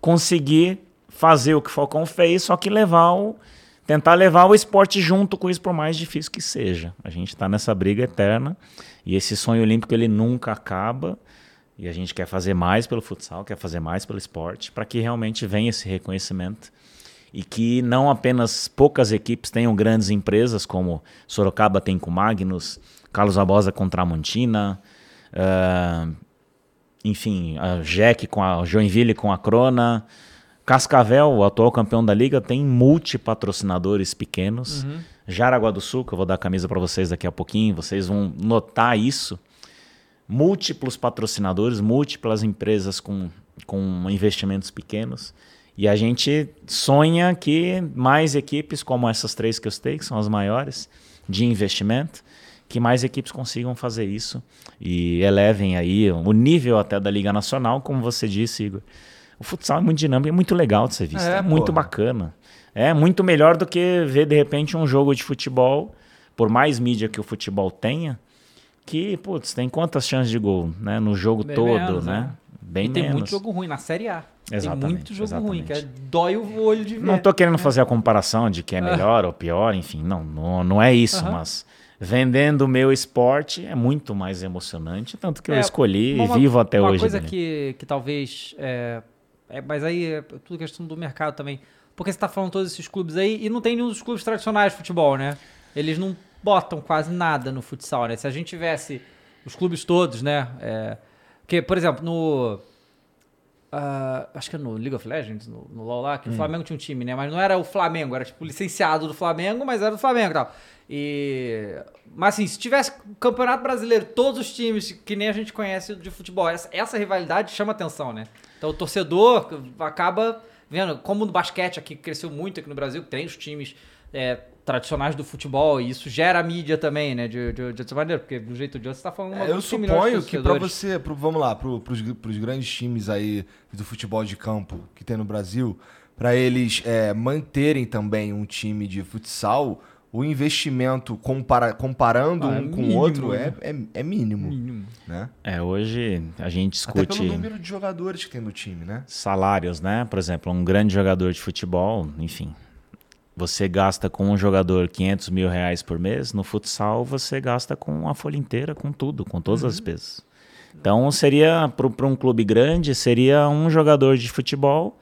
conseguir fazer o que o Falcão fez, só que levar o tentar levar o esporte junto com isso por mais difícil que seja. A gente está nessa briga eterna e esse sonho olímpico ele nunca acaba. E a gente quer fazer mais pelo futsal, quer fazer mais pelo esporte, para que realmente venha esse reconhecimento e que não apenas poucas equipes tenham grandes empresas, como Sorocaba tem com Magnus, Carlos Barbosa com Tramontina, ah, enfim, a Jack com a Joinville com a Crona, Cascavel, o atual campeão da liga, tem multipatrocinadores pequenos. Jaraguá do Sul, que eu vou dar a camisa para vocês daqui a pouquinho, vocês vão notar isso. Múltiplos patrocinadores, múltiplas empresas com, com investimentos pequenos. E a gente sonha que mais equipes, como essas três que eu citei, que são as maiores de investimento, que mais equipes consigam fazer isso e elevem aí o nível até da Liga Nacional, como você disse, Igor. O futsal é muito dinâmico, é muito legal de ser visto, É, é, muito bacana. É muito melhor do que ver de repente um jogo de futebol, por mais mídia que o futebol tenha, que, putz, tem quantas chances de gol, né, no jogo Bem todo, menos, né? né? Bem e tem menos. muito jogo ruim na Série A. tem Exatamente, muito jogo ruim, que é, exatamente. dói o olho de ver. Não tô querendo fazer a comparação de que é melhor ou pior, enfim, não, não, não é isso, mas vendendo o meu esporte é muito mais emocionante, tanto que eu É, escolhi uma- e vivo até uma hoje. coisa dele. que, que talvez. É, é, mas aí é tudo questão do mercado também. Porque você tá falando todos esses clubes aí e não tem nenhum dos clubes tradicionais de futebol, né? Eles não botam quase nada no futsal, né? Se a gente tivesse os clubes todos, né? É, porque, por exemplo, no. ah, acho que é no League of Legends, no, no LoL lá, que o Flamengo tinha um time, né? Mas não era o Flamengo, era tipo licenciado do Flamengo, mas era do Flamengo e tal. E. Mas assim, se tivesse o Campeonato Brasileiro, todos os times que nem a gente conhece de futebol, essa, essa rivalidade chama atenção, né? Então o torcedor acaba vendo, como no basquete aqui cresceu muito aqui no Brasil, tem os times é, tradicionais do futebol, e isso gera mídia também, né? De, de, de outra maneira, porque do jeito de outro você tá falando uma É, eu suponho que pra torcedores. você, pro, vamos lá, pro, pros, pros grandes times aí do futebol de campo que tem no Brasil, pra eles é, manterem também um time de futsal, o investimento compara- comparando Ah, é um com o mínimo, outro né? é, é, é mínimo, né? É, hoje a gente Até discute pelo número de jogadores que tem no time, né? salários, né? Por exemplo, um grande jogador de futebol, enfim, você gasta com um jogador 500 mil reais por mês, no futsal você gasta com a folha inteira, com tudo, com todas as despesas. Então seria, para um clube grande, seria um jogador de futebol,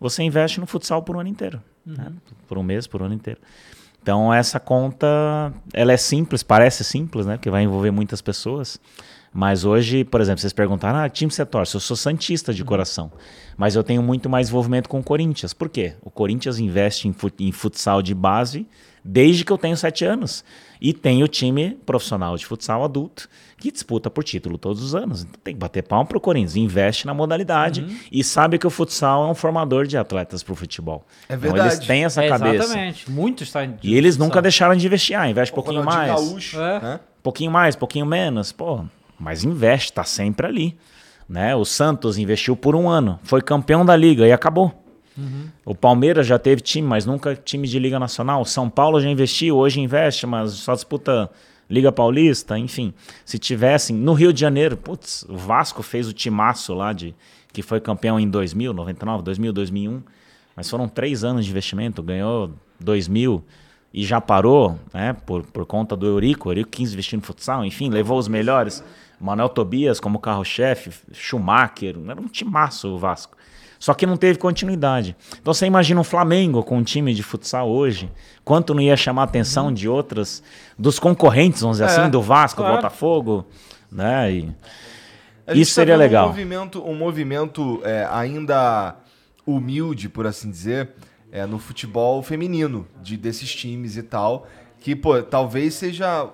você investe no futsal por um ano inteiro. né? Por um mês, por um ano inteiro. Então essa conta, ela é simples, parece simples, né? Porque vai envolver muitas pessoas. Mas hoje, por exemplo, vocês perguntaram, ah, time você torce? Eu sou santista de coração. Mas eu tenho muito mais envolvimento com o Corinthians. Por quê? O Corinthians investe em, fut- em futsal de base desde que eu tenho sete anos. E tem o time profissional de futsal adulto que disputa por título todos os anos. Então tem que bater palma pro Corinthians. Investe na modalidade e sabe que o futsal é um formador de atletas pro futebol. É Então verdade. eles têm essa É, cabeça. Exatamente. Muitos de E eles futsal. nunca deixaram de investir. Ah, investe um pouquinho mais. Gaúcho, É. né? pouquinho mais, pouquinho menos, pô, mas investe, tá sempre ali. Né? O Santos investiu por um ano, foi campeão da liga e acabou. O Palmeiras já teve time, mas nunca time de Liga Nacional. O São Paulo já investiu, hoje investe, mas só disputa Liga Paulista, enfim. Se tivessem no Rio de Janeiro, putz, o Vasco fez o timaço lá de que foi campeão em 2000, 99, 2000, 2001. Mas foram três anos de investimento, ganhou 2000 e já parou, né? Por, por conta do Eurico, o Eurico quis investir no futsal, enfim, levou os melhores. Manuel Tobias como carro-chefe, Schumacher, era um timaço o Vasco. Só que não teve continuidade. Então você imagina um Flamengo com um time de futsal hoje, quanto não ia chamar a atenção de outras, dos concorrentes, vamos dizer É, assim, do Vasco, claro. do Botafogo, né? E Isso tá seria vendo legal. Um movimento, um movimento é, ainda humilde, por assim dizer, é, no futebol feminino, de, desses times e tal. Que, pô, talvez seja.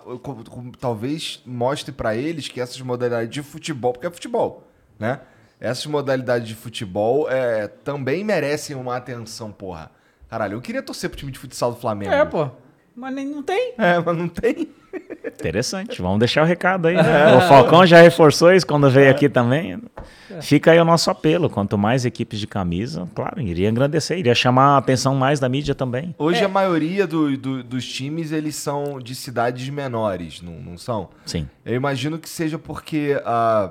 Talvez mostre pra eles que essas modalidades de futebol. Porque é futebol, né? Essas modalidades de futebol é, também merecem uma atenção, porra. Caralho, eu queria torcer pro time de futsal do Flamengo. É, pô. Mas nem, não tem. É, mas não tem. Interessante, vamos deixar o recado aí. né? O Falcão já reforçou isso quando veio aqui também. Fica aí o nosso apelo. Quanto mais equipes de camisa, claro, iria engrandecer, iria chamar a atenção mais da mídia também. Hoje a maioria do- do- dos times, eles são de cidades menores, não, não são? Sim, Eu imagino que seja porque a.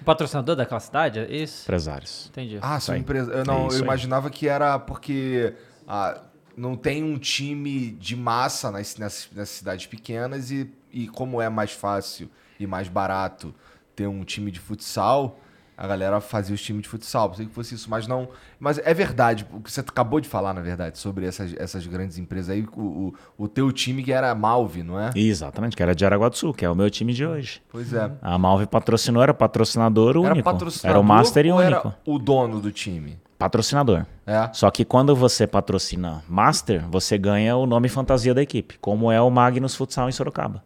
O patrocinador daquela cidade, é isso? empresários. Entendi. Ah, são aí. empresas. Eu, É não, isso eu aí. imaginava que era porque ah, não tem um time de massa nas, nas, nas cidades pequenas e, e como é mais fácil e mais barato ter um time de futsal, a galera fazia os times de futsal. Pensei que fosse isso, mas não. Mas é verdade, o que você acabou de falar, na verdade, sobre essas, essas grandes empresas aí, o, o, o teu time que era a Malve, não é? Exatamente, que era de Araguá do Sul, que é o meu time de hoje. Pois é. A Malve patrocinou, era patrocinador único. Era patrocinador Era o Master e único. Era o dono do time. Patrocinador. É. Só que quando você patrocina Master, você ganha o nome fantasia da equipe, como é o Magnus Futsal em Sorocaba.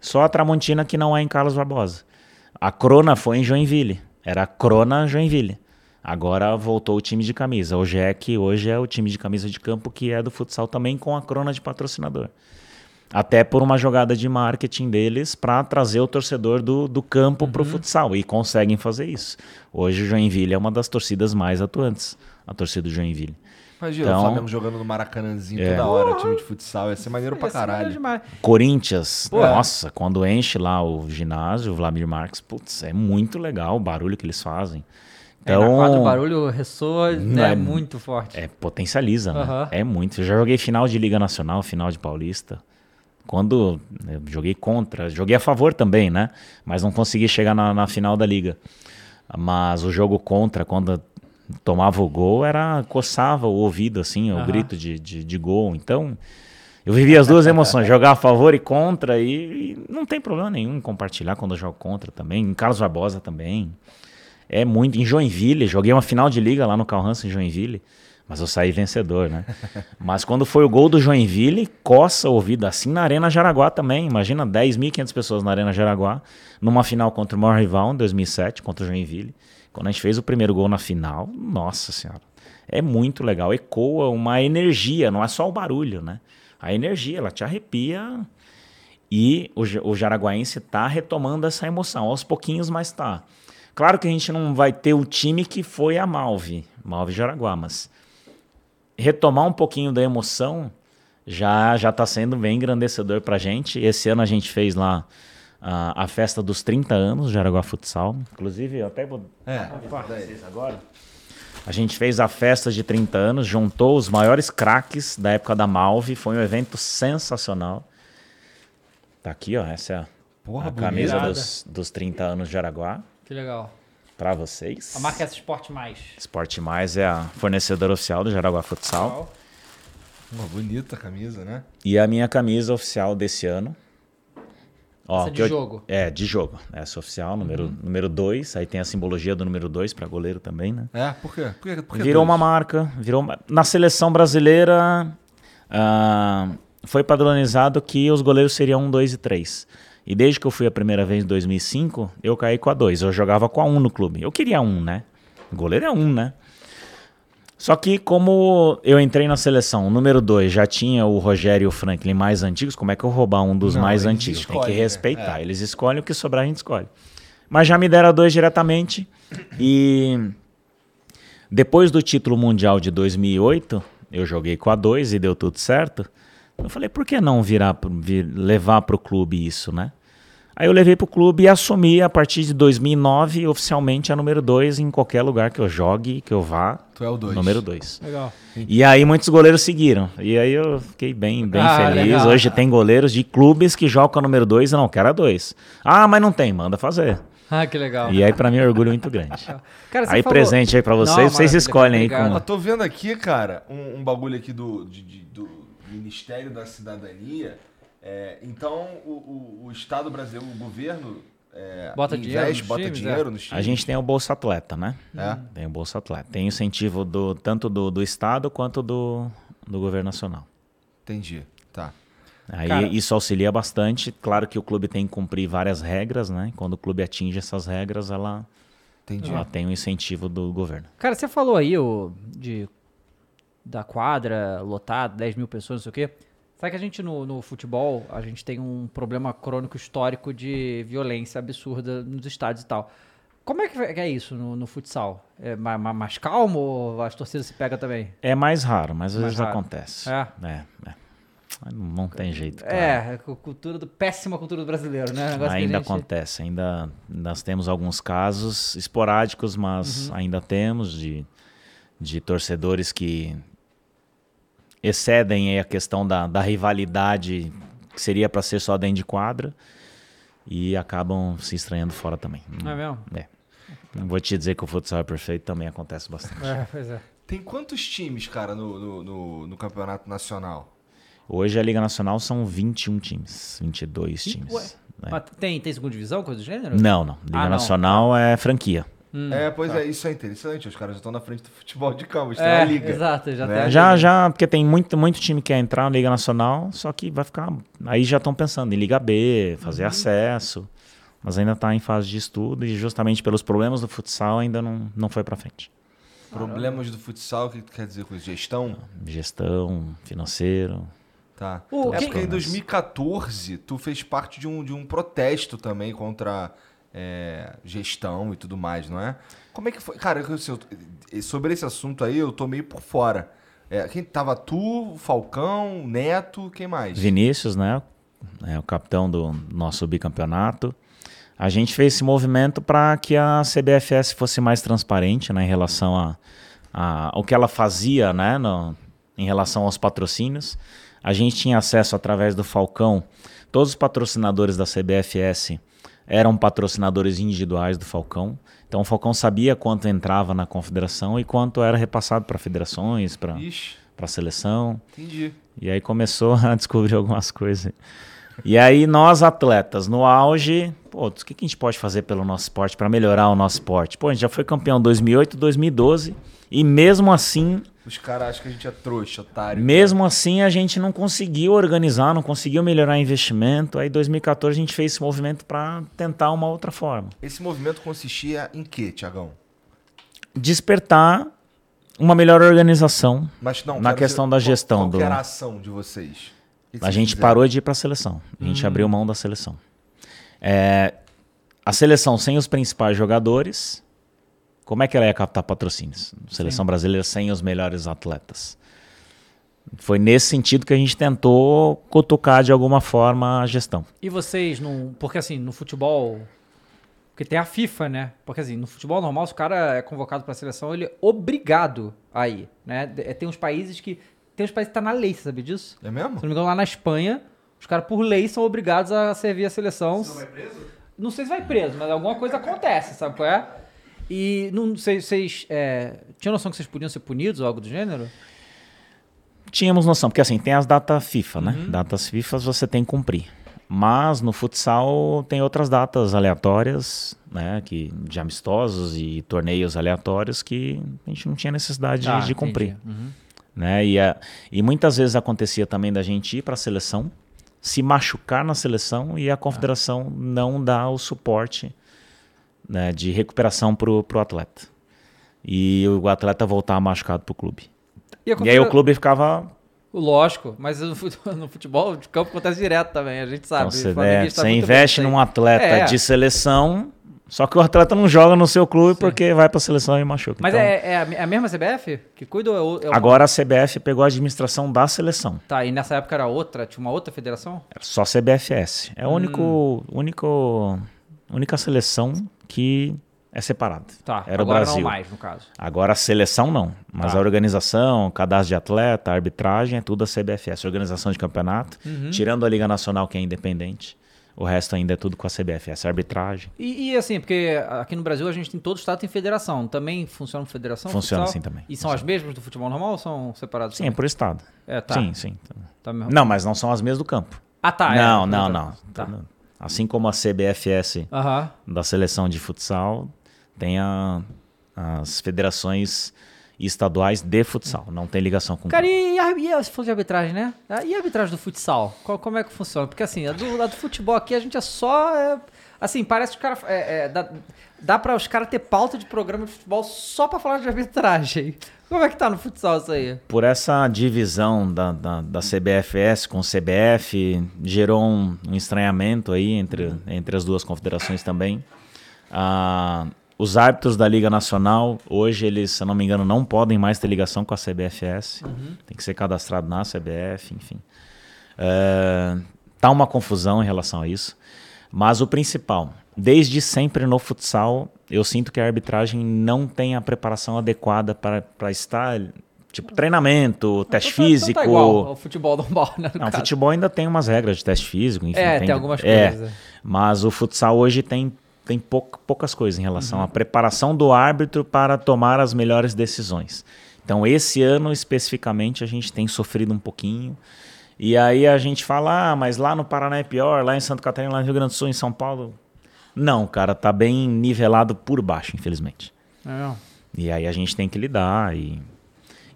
Só a Tramontina que não é em Carlos Barbosa. A Crona foi em Joinville. Era a Crona Joinville. Agora voltou o time de camisa. O JEC hoje é o time de camisa de campo que é do futsal também com a Crona de patrocinador. Até por uma jogada de marketing deles para trazer o torcedor do, do campo para o futsal. E conseguem fazer isso. Hoje o Joinville é uma das torcidas mais atuantes. A torcida do Joinville. Imagina Então- o Flamengo jogando no Maracanãzinho É. toda hora, time de futsal. Ia ser maneiro pra Ia caralho. Corinthians, nossa, quando enche lá o ginásio, o Vladimir Marques, putz, é muito legal o barulho que eles fazem. É, na Então, quadra o barulho ressoa Não, é, é- muito forte. é, potencializa, né? Aham. É muito. Eu já joguei final de Liga Nacional, final de Paulista. Quando eu joguei contra, joguei a favor também, né? Mas não consegui chegar na, na final da Liga. Mas o jogo contra, quando tomava o gol, era coçava o ouvido, assim, o Aham. grito de, de, de gol. Então, eu vivi as duas emoções, jogar a favor e contra, e, e não tem problema nenhum em compartilhar quando eu jogo contra também. Em Carlos Barbosa também. É muito. Em Joinville, joguei uma final de liga lá no Calhança, em Joinville. Mas eu saí vencedor, né? Mas quando foi o gol do Joinville, coça o ouvido. Assim na Arena Jaraguá também. Imagina 10.500 pessoas na Arena Jaraguá. Numa final contra o maior rival, em 2007, contra o Joinville. Quando a gente fez o primeiro gol na final, nossa senhora. É muito legal. Ecoa uma energia, não é só o barulho, né? A energia, ela te arrepia. E o, o jaraguaense tá retomando essa emoção. Aos pouquinhos, mas tá. Claro que a gente não vai ter o time que foi a Malve, Malve Jaraguá, mas retomar um pouquinho da emoção já já está sendo bem engrandecedor para a gente. Esse ano a gente fez lá a, a festa dos 30 anos de Araguá Futsal. Inclusive, eu até vou É. vocês agora. A gente fez a festa de 30 anos, juntou os maiores craques da época da Malve. Foi um evento sensacional. Tá aqui, ó. Essa é a, Porra, a camisa dos, dos 30 anos de Araguá. Que legal. Para vocês. A marca é essa Sport Mais. Esporte Mais é a fornecedora oficial do Jaraguá Futsal. Uma bonita camisa, né? E a minha camisa oficial desse ano. Ó, Essa de que eu- jogo. Uhum. É, de jogo. Essa oficial, número 2. Aí tem a simbologia do número 2 para goleiro também, né? É, por quê? Por quê? Por que Virou dois? uma marca. Virou uma- Na seleção brasileira, ah, foi padronizado que os goleiros seriam 1, 2 e 3. E desde que eu fui a primeira vez em 2005, eu caí com a 2. Eu jogava com a 1 no clube. Eu queria 1, né? O goleiro é 1, né? Só que como eu entrei na seleção, número 2 já tinha o Rogério e o Franklin mais antigos, como é que eu roubar um dos Não, mais antigos? Tem que né? respeitar. É. Eles escolhem o que sobrar, a gente escolhe. Mas já me deram a 2 diretamente. E depois do título mundial de 2008, eu joguei com a 2 e deu tudo certo. Eu falei, por que não virar, pro- vir, levar para o clube isso, né? Aí eu levei para o clube e assumi a partir de 2009 oficialmente a número 2 em qualquer lugar que eu jogue, que eu vá. Tu é o dois. Número 2. Legal. E aí muitos goleiros seguiram. E aí eu fiquei bem, bem Ah, feliz. legal. Hoje tem goleiros de clubes que jogam a número 2 e não quero a 2. Ah, mas não tem, manda fazer. Ah, que legal. E aí pra mim é um orgulho muito grande. Cara, você aí falou- presente aí pra vocês, Não, vocês escolhem aí obrigado. com Eu tô vendo aqui, cara, um, um bagulho aqui do, de- de- do Ministério da Cidadania. É, então, o, o- o Estado brasileiro, o governo, é, Bota dinheiro investe, nos bota times, dinheiro é. nos times. A gente tem o Bolsa Atleta, né? É. Tem o Bolsa Atleta. Tem incentivo do, tanto do, do Estado quanto do, do governo nacional. Entendi. Tá. Aí Cara- isso auxilia bastante. Claro que o clube tem que cumprir várias regras, né? Quando o clube atinge essas regras, ela, Entendi. ela tem o incentivo do governo. Cara, você falou aí o, de, da quadra lotada, 10 mil pessoas, não sei o quê. Sabe que a gente no, no futebol, a gente tem um problema crônico histórico de violência absurda nos estádios e tal. Como é que é isso no, no futsal? É ma- ma- mais calmo ou as torcidas se pegam também? É mais raro, mas às Mais vezes raro. acontece. É? É, é. Não, tem jeito. cara. É, cu- cultura do, péssima cultura do brasileiro, né? Ainda gente- acontece, ainda nós temos alguns casos esporádicos, mas Uhum. ainda temos de, de torcedores que excedem aí a questão da, da rivalidade que seria para ser só dentro de quadra e acabam se estranhando fora também. É mesmo? É. Não vou te dizer que o futsal é perfeito, também acontece bastante. É, pois é. Tem quantos times, cara, no, no, no- no campeonato nacional? Hoje a Liga Nacional são 21 times, 22 times. Ué, É. Mas tem, tem segunda divisão, coisa do gênero? Não, não. Liga Ah, não. Nacional é franquia. É, pois tá. é, isso é interessante. Os caras já estão na frente do futebol de campo, estão É, na liga. exato, já né? Já, liga. já, porque tem muito, muito time que quer entrar na Liga Nacional, só que vai ficar. Aí já estão pensando em Liga B, fazer acesso, mas ainda está em fase de estudo e justamente pelos problemas do futsal ainda não, não foi para frente. Problemas do futsal, o que tu quer dizer com isso? Gestão? Gestão, financeiro. Tá. O é que- porque em 2014 tu fez parte de um, de um protesto também contra é, gestão e tudo mais, não é? Como é que foi? Cara, assim, sobre esse assunto aí eu tô meio por fora. É, quem tava tu, Falcão, Neto, quem mais? Vinícius, né? É o capitão do nosso bicampeonato. A gente fez esse movimento para que a CBFS fosse mais transparente né, em relação a, a o que ela fazia né, no- em relação aos patrocínios. A gente tinha acesso através do Falcão. Todos os patrocinadores da CBFS eram patrocinadores individuais do Falcão. Então o Falcão sabia quanto entrava na confederação e quanto era repassado para federações, para Ixi, a seleção. entendi. E aí começou a descobrir algumas coisas. E aí nós atletas no auge, pô, o que que a gente pode fazer pelo nosso esporte para melhorar o nosso esporte? Pô, a gente já foi campeão 2008, 2012 e mesmo assim, Os caras acham que a gente é trouxa, otário. mesmo assim a gente não conseguiu organizar, não conseguiu melhorar investimento. Aí em 2014 a gente fez esse movimento para tentar uma outra forma, Esse movimento consistia em quê, Tiagão? despertar uma melhor organização. Mas não, Na questão da qual- gestão Qual, do- que era a ação de vocês? O que que A gente fizeram? parou de ir para a seleção. A gente abriu mão da seleção. É, a seleção sem os principais jogadores, como é que ela ia captar patrocínios? Seleção brasileira sem os melhores atletas. Foi nesse sentido que a gente tentou cutucar de alguma forma a gestão. E vocês não. Porque assim, no futebol. Porque tem a FIFA, né? Porque assim, no futebol normal, se o cara é convocado pra seleção, ele é obrigado a ir, né? É, Tem uns países que. Tem uns países que tá na lei, você sabe disso? É mesmo? Se não me engano, lá na Espanha, os caras, por lei, são obrigados a servir a seleção. Você não vai preso? Não sei se vai preso, mas alguma coisa acontece, sabe qual é? E não sei, vocês. É, tinham noção que vocês podiam ser punidos ou algo do gênero? Tínhamos noção, porque assim, tem as datas FIFA, né? Datas FIFA você tem que cumprir. Mas no futsal tem outras datas aleatórias, né? Que, de amistosos e torneios aleatórios que a gente não tinha necessidade Tá, de, de cumprir. Uhum. Né? E, a- e muitas vezes acontecia também da gente ir para a seleção, se machucar na seleção e a confederação não dá o suporte né, de recuperação para o atleta. E o atleta voltar machucado para o clube. a E aí o clube ficava Lógico, mas no futebol, de campo acontece direto também, a gente sabe. Então, você, O é, você investe num atleta É. de seleção, só que o atleta não joga no seu clube porque vai pra seleção e machuca. Mas Então, é, é a- é a mesma CBF que cuida ou é, é Agora a CBF pegou a administração da seleção. Tá, e nessa época era outra, tinha uma outra federação? Era só CBFS. É a único, Hum. único, única seleção que é separada. Tá, Era o agora Brasil. não mais, no caso. Agora a seleção não, mas Tá. a organização, cadastro de atleta, arbitragem é tudo a CBFS. Organização de campeonato, Uhum. tirando a Liga Nacional que é independente, o resto ainda é tudo com a CBFS. Arbitragem. E, e, assim, porque aqui no Brasil a gente tem todo estado tem federação. Também funciona federação? Funciona futsal? assim também. E são as mesmas do futebol normal ou são separadas? Sim, é por estado. É, tá. Sim, sim. Tá. Não, mas não são as mesmas do campo. Ah, tá. não, é, não, tá. não. Tá. Assim como a CBFS Aham. da seleção de futsal, tem a- as federações estaduais de futsal. Não tem ligação com Cara, e, a, e a, de arbitragem, né? E a arbitragem do futsal? Qual- como é que funciona? Porque assim, a do, a do futebol aqui a gente é só. é, assim, parece que os caras. É, é, dá, dá pra os caras ter pauta de programa de futebol só pra falar de arbitragem. Como é que tá no futsal isso aí? Por essa divisão da, da, da CBFS com o CBF, gerou um, um estranhamento aí entre, entre as duas confederações também. Ah, os árbitros da Liga Nacional, hoje eles, se eu não me engano, não podem mais ter ligação com a CBFS. Tem que ser cadastrado na CBF, enfim. É, tá uma confusão em relação a isso. Mas o principal, desde sempre no futsal, eu sinto que a arbitragem não tem a preparação adequada para estar. Tipo, treinamento, teste Então tá- físico. Então tá igual ao futebol normal, né? no Não, o futebol ainda tem umas regras de teste físico, enfim. É, tem algumas é, coisas, é. Mas o futsal hoje tem, tem pouca- poucas coisas em relação Uhum. à preparação do árbitro para tomar as melhores decisões. Então, esse ano especificamente, a gente tem sofrido um pouquinho. E aí a gente fala, ah, mas lá no Paraná é pior, lá em Santa Catarina, lá no Rio Grande do Sul, em São Paulo. Não, cara, tá bem nivelado por baixo, infelizmente. É. E aí a gente tem que lidar. E,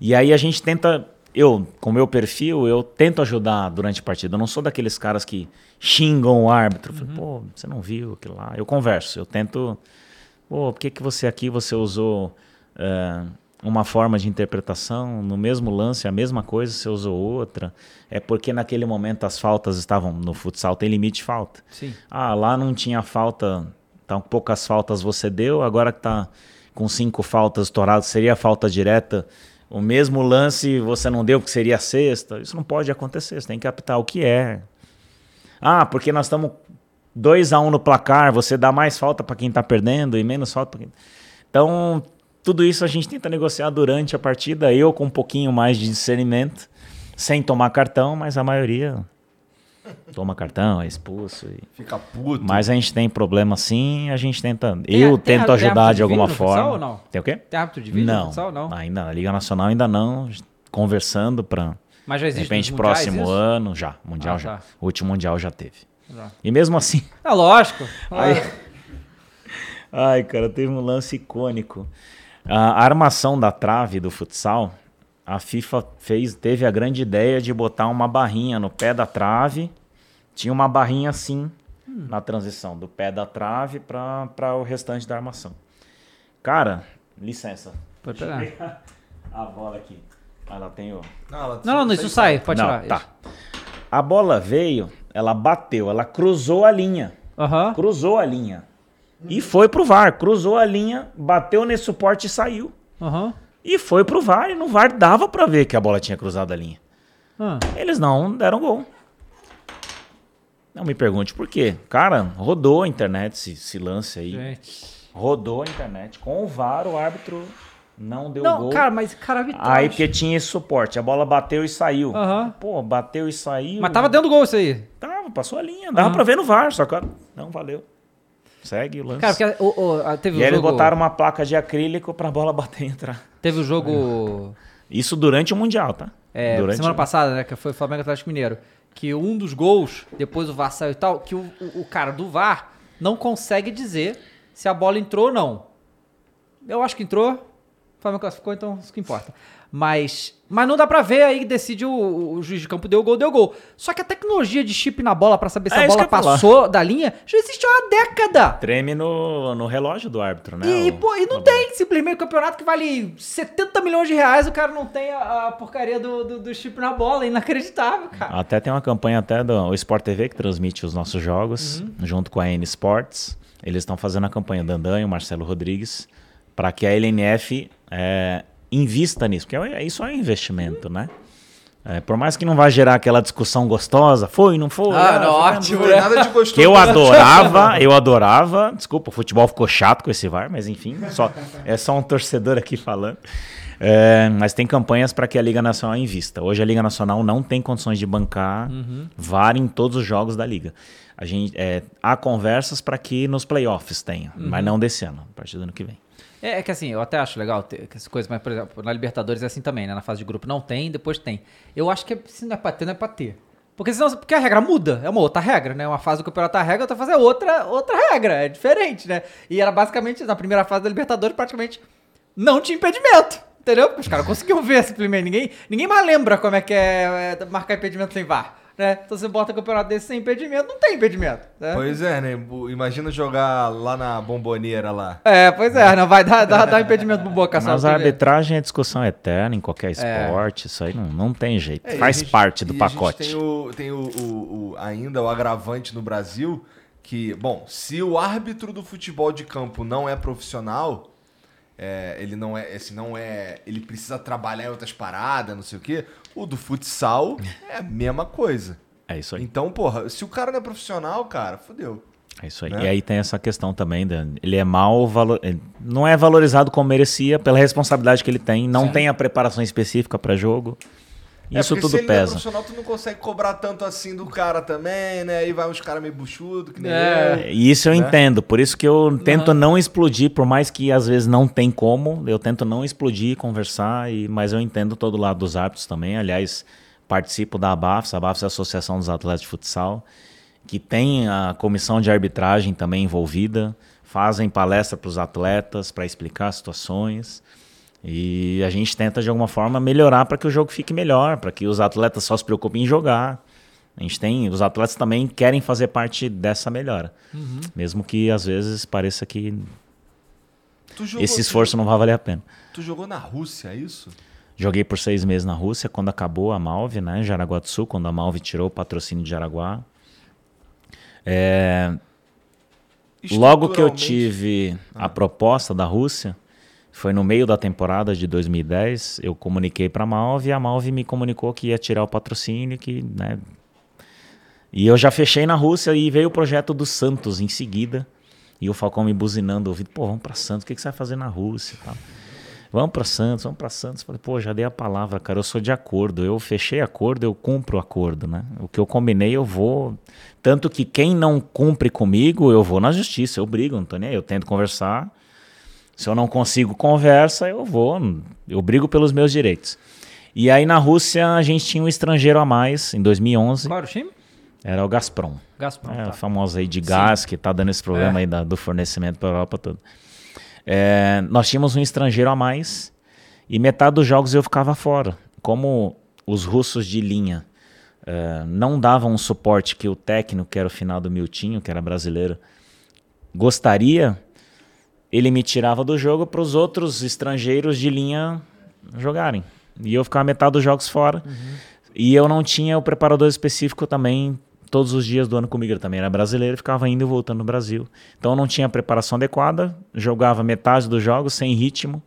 e aí a gente tenta. Eu, com o meu perfil, eu tento ajudar durante a partida. Eu não sou daqueles caras que xingam o árbitro. Falo, Pô, você não viu aquilo lá. Eu converso, eu tento. Pô, por que, que você aqui você usou eh, uma forma de interpretação? No mesmo lance, a mesma coisa, você usou outra. É porque naquele momento as faltas estavam. No futsal tem limite de falta. Sim. Ah, lá não tinha falta, tá, poucas faltas você deu, agora que tá com cinco faltas estouradas, seria falta direta. O mesmo lance você não deu, que seria sexta. Isso não pode acontecer, você tem que apitar o que é. Ah, porque nós estamos 2 a 1 um no placar, você dá mais falta para quem tá perdendo e menos falta para quem. Então, tudo isso a gente tenta negociar durante a partida, eu com um pouquinho mais de discernimento, sem tomar cartão, mas a maioria toma cartão, é expulso. E... Fica puto. Mas a gente tem problema sim, a gente tenta. Tem- eu tem- tento tem ajudar de de alguma forma. ou não? Tem o quê? Tem árbitro de vídeo no não, futsal? Não. Ainda na Liga Nacional ainda não. Conversando para Mas já de existe repente nos mundiais próximo isso? ano já, mundial Ah, já. tá. O último mundial já teve. Já. E mesmo assim, É lógico. Ai, ai, cara, teve um lance icônico. A armação da trave do futsal, a FIFA fez, teve a grande ideia de botar uma barrinha no pé da trave. Tinha uma barrinha assim na transição do pé da trave para o restante da armação. Cara, licença. Pode pegar. A bola aqui. Ela tem o. ela- Não, não, isso sai, pode Não, tirar. tá. isso. A bola veio, ela bateu, ela cruzou a linha. Aham. Cruzou a linha. E foi pro VAR. Cruzou a linha, bateu nesse suporte e saiu. Aham. E foi pro VAR. E no VAR dava pra ver que a bola tinha cruzado a linha. Ah, Eles não deram gol. Não me pergunte por quê. Cara, rodou a internet esse, esse lance aí. gente. Rodou a internet. Com o VAR, o árbitro não deu Não, gol. cara, mas cara, arbitragem. Aí porque tinha esse suporte. A bola bateu e saiu. Aham. Pô, bateu e saiu. Mas tava dentro do gol isso aí. Tava, passou a linha. Dava pra ver no VAR, só que não valeu. Segue o lance. Cara, porque o, o- a- teve e o aí eles jogo... botaram uma placa de acrílico pra bola bater e entrar. Teve o jogo... Isso durante o Mundial, tá? É, durante semana o- passada, né? Que foi o Flamengo Atlético Mineiro. Que um dos gols, depois o VAR saiu e tal, que o, o, o cara do VAR não consegue dizer se a bola entrou ou não. Eu acho que entrou. O Flamengo classificou, então isso que importa. Mas, mas não dá pra ver aí, decide o, o juiz de campo, deu gol, deu gol. Só que a tecnologia de chip na bola pra saber se É a bola ia falar. passou da linha já existe há uma década. Treme no, no relógio do árbitro, né? E, O- pô, e não a tem, simplesmente o campeonato que vale 70 milhões de reais, o cara não tem a, a porcaria do, do, do chip na bola, é inacreditável, cara. Até tem uma campanha até do o Sport TV que transmite os nossos jogos, Uhum. junto com a N Sports. Eles estão fazendo a campanha Dandan e o Marcelo Rodrigues para que a LNF é, invista nisso, porque é, isso é um investimento, né? É, por mais que não vá gerar aquela discussão gostosa, foi, não foi? Ah, não, foi, ótimo, Não foi nada de gostoso. Que eu adorava, eu adorava. Desculpa, o futebol ficou chato com esse VAR, mas enfim, só, é só um torcedor aqui falando. É, mas tem campanhas para que a Liga Nacional invista. Hoje a Liga Nacional não tem condições de bancar VAR em todos os jogos da Liga. A gente, é, há conversas para que nos playoffs tenha, mas não desse ano, a partir do ano que vem. É, é que assim, eu até acho legal ter essas coisas, mas, por exemplo, na Libertadores é assim também, né? Na fase de grupo não tem, depois tem. Eu acho que é- se não é pra ter, não é pra ter. Porque senão, porque a regra muda, é uma outra regra, né? Uma fase do campeonato é a regra, outra fase é outra, outra regra, é diferente, né? E era basicamente, na primeira fase da Libertadores, praticamente não tinha impedimento, entendeu? Os caras conseguiam ver simplesmente, ninguém, ninguém mais lembra como é que é, é marcar impedimento sem VAR, né? Então você bota campeonato desse sem impedimento, não tem impedimento, né? Pois é, né? Imagina jogar lá na bomboneira lá. É, pois é, não vai dar, dar, dar impedimento pro Boca Mas a arbitragem é discussão eterna em qualquer esporte, isso aí não, não tem jeito, É, faz gente- parte do e pacote. A gente tem, o, tem o, o- o- ainda o agravante no Brasil que, bom, se o árbitro do futebol de campo não é profissional, é, ele não é, esse não é, ele precisa trabalhar em outras paradas, não sei o quê. O do futsal é a mesma coisa. É isso aí. Então, porra, se o cara não é profissional, cara, fodeu. É isso aí. Né? E aí tem essa questão também, da- ele é mal valo- ele não é valorizado como merecia pela responsabilidade que ele tem, não tem a preparação específica para jogo. É, Isso porque tudo se ele não é pesa. profissional, tu não consegue cobrar tanto assim do cara também, né? Aí vai uns caras meio buchudo, que nem É. eu. E isso eu Né? entendo, por isso que eu tento não explodir, por mais que às vezes não tem como, eu tento não explodir, conversar, e, mas eu entendo todo lado dos árbitros também. Aliás, participo da ABAFS, a ABAFS é a Associação dos Atletas de Futsal, que tem a comissão de arbitragem também envolvida, fazem palestra para os atletas para explicar situações. E a gente tenta de alguma forma melhorar para que o jogo fique melhor, para que os atletas só se preocupem em jogar. A gente tem, os atletas também querem fazer parte dessa melhora. Mesmo que às vezes pareça que Tu jogou, esse esforço não vai valer a pena. Tu, tu jogou na Rússia, é isso? Joguei por seis meses na Rússia, quando acabou a Malve, né? Jaraguá do Sul, quando a Malve tirou o patrocínio de Jaraguá. É, logo que eu tive a proposta da Rússia, foi no meio da temporada de 2010, eu comuniquei para a Malve e a Malve me comunicou que ia tirar o patrocínio, que, né? E eu já fechei na Rússia e veio o projeto do Santos em seguida. E o Falcão me buzinando, ouvido, pô, vamos para Santos, o que, que você vai fazer na Rússia? Vamos para Santos, vamos para Santos. Falei, pô, já dei a palavra, cara, eu sou de acordo. Eu fechei acordo, eu cumpro o acordo, né? O que eu combinei, eu vou. Tanto que quem não cumpre comigo, eu vou na justiça, eu brigo, não tô nem aí. Eu tento conversar. Se eu não consigo conversa, eu vou. Eu brigo pelos meus direitos. E aí na Rússia a gente tinha um estrangeiro a mais, em 2011. Qual era o time? Era o Gazprom. Gazprom, É, tá. a famosa aí de gás que tá dando esse problema É. aí da- do fornecimento para a Europa toda. É, nós tínhamos um estrangeiro a mais e metade dos jogos eu ficava fora. Como os russos de linha é, não davam um suporte que o técnico, que era o final do Miltinho, que era brasileiro, gostaria, ele me tirava do jogo para os outros estrangeiros de linha jogarem. E eu ficava metade dos jogos fora. E eu não tinha o preparador específico também todos os dias do ano comigo. Ele também era brasileiro e ficava indo e voltando no Brasil. Então eu não tinha preparação adequada, jogava metade dos jogos sem ritmo.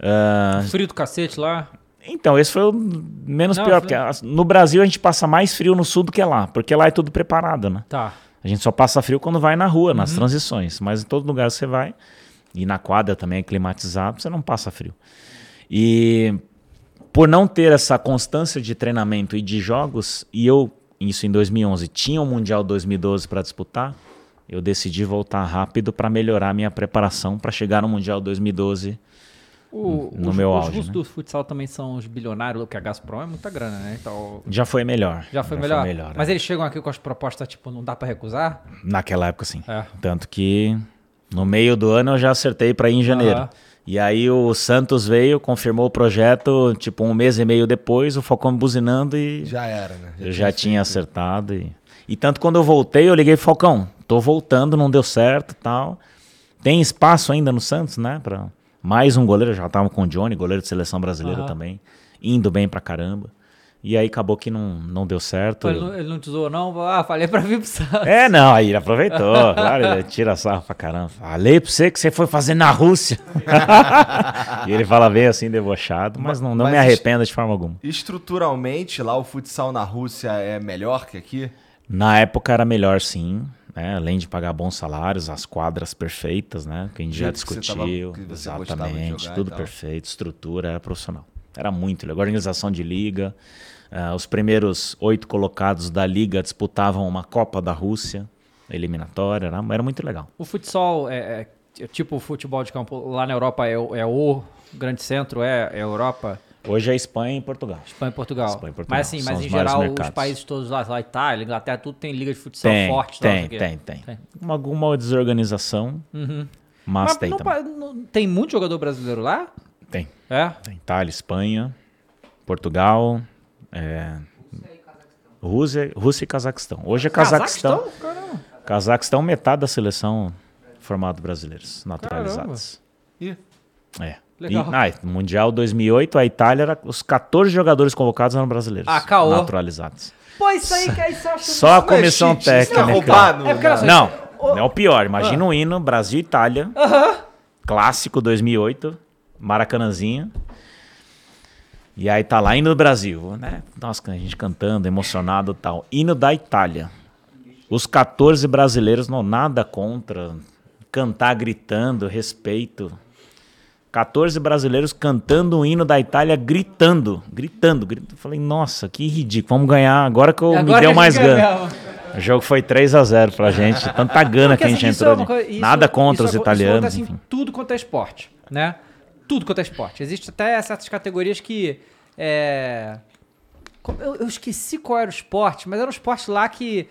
Ah, Frio do cacete lá. Então, esse foi o menos Não, pior, foi- porque no Brasil a gente passa mais frio no sul do que lá, porque lá é tudo preparado, né? Tá. A gente só passa frio quando vai na rua, Uhum. nas transições. Mas em todo lugar você vai, e na quadra também é climatizado, você não passa frio. E por não ter essa constância de treinamento e de jogos, e eu, isso em 2011, tinha o Mundial 2012 para disputar, eu decidi voltar rápido para melhorar minha preparação para chegar no Mundial 2012. O, No os, meu os auge, russos né? do futsal também são os bilionários, porque a Gazprom é muita grana, né? Então. Já foi melhor. Já foi melhor. melhor, Mas é. eles chegam aqui com as propostas, tipo, não dá pra recusar? Naquela época, sim. É. Tanto que no meio do ano eu já acertei para ir em janeiro. Aham. E aí o Santos veio, confirmou o projeto, tipo um mês e meio depois, o Falcão me buzinando e Já era, né? eu já tinha acertado. E... e tanto quando eu voltei, eu liguei, Falcão, tô voltando, não deu certo tal. Tem espaço ainda no Santos, né? Pra mais um goleiro, já tava com o Johnny, goleiro de seleção brasileira Aham. também, indo bem pra caramba. E aí acabou que não, não deu certo. Ele não, ele não te zoou, não? Ah, falei pra vir pro Santos. É, não, aí ele aproveitou. Claro, ele tira sarro pra caramba. Falei pra você que você foi fazer na Rússia. e ele fala bem assim, debochado, mas não, não Mas me arrependo de forma alguma. Estruturalmente, lá o futsal na Rússia é melhor que aqui? Na época era melhor sim, né? Além de pagar bons salários, as quadras perfeitas, né? Que a gente já tava- discutiu. Exatamente, tudo perfeito, estrutura, era profissional. Era muito legal. Organização de liga. ah, os primeiros oito colocados da liga disputavam uma Copa da Rússia, eliminatória, era, era muito legal. O futsal é, é tipo o futebol de campo lá na Europa é, o- é o grande centro, é, é a Europa, Hoje é Espanha e Portugal. Espanha e Portugal. Espanha e Portugal, Mas assim, são mas os em geral os mercados. países todos lá, lá Itália, Inglaterra, tudo tem liga de futsal Tem, forte. tem, tem, tem, Tem. Uma, alguma desorganização, mas, tem não também. não- tem muito jogador brasileiro lá? Tem. É? Tem Itália, Espanha, Portugal, é, Rússia, Rússia e Cazaquistão. Hoje é Cazaquistão. Caramba. Cazaquistão, metade da seleção formado brasileiros, naturalizados. Ih, É. Legal. E, ah, Mundial 2008, a Itália era os 14 jogadores convocados eram brasileiros. Ah, caô. Naturalizados. Pô, isso aí que você acha Só a Isso não é comissão isso não é técnica. roubar no- É olha só, Não, não é o pior. Imagina o hino Brasil Itália. Clássico 2008, Maracanãzinho. E aí tá lá, hino do Brasil, né? Nossa, a gente cantando, emocionado e tal. Hino da Itália. Os 14 brasileiros, não, nada contra. Cantar gritando, respeito. 14 brasileiros cantando o hino da Itália, gritando, gritando, gritando. Falei, nossa, que ridículo. Vamos ganhar agora que eu Agora me deu mais gente mesmo. O jogo foi 3 a 0 pra gente. Tanta gana Porque, que a gente assim, isso entrou. é coisa- isso- Nada contra isso os italianos. Isso acontece enfim. em tudo quanto é esporte, né? Tudo quanto é esporte. Existe até certas categorias que. É... Eu, eu esqueci qual era o esporte, mas era um esporte lá que.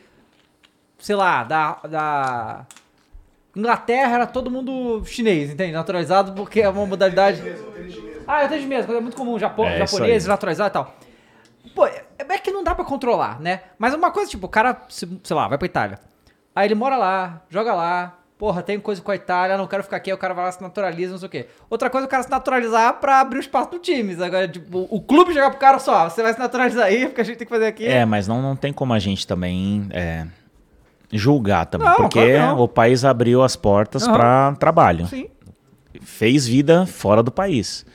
Sei lá, da. da... Inglaterra era todo mundo chinês, entende? Naturalizado, porque é uma modalidade. Ah, eu tenho mesmo, é muito comum, Japão, É, aí. naturalizados e tal. Pô, é é que não dá pra controlar, né? Mas uma coisa, tipo, o cara, se- sei lá, vai pra Itália. Aí ele mora lá, joga lá. Porra, tem coisa com a Itália, não quero ficar aqui. Aí o cara vai lá, se naturaliza, não sei o quê. Outra coisa é o cara se naturalizar pra abrir o espaço do time. Agora, tipo, o clube jogar pro cara só. Você vai se naturalizar aí, porque a gente tem que fazer aqui. É, mas não, não tem como a gente também é, julgar também. Não, porque claro o país abriu as portas pra trabalho. Sim. Fez vida fora do país.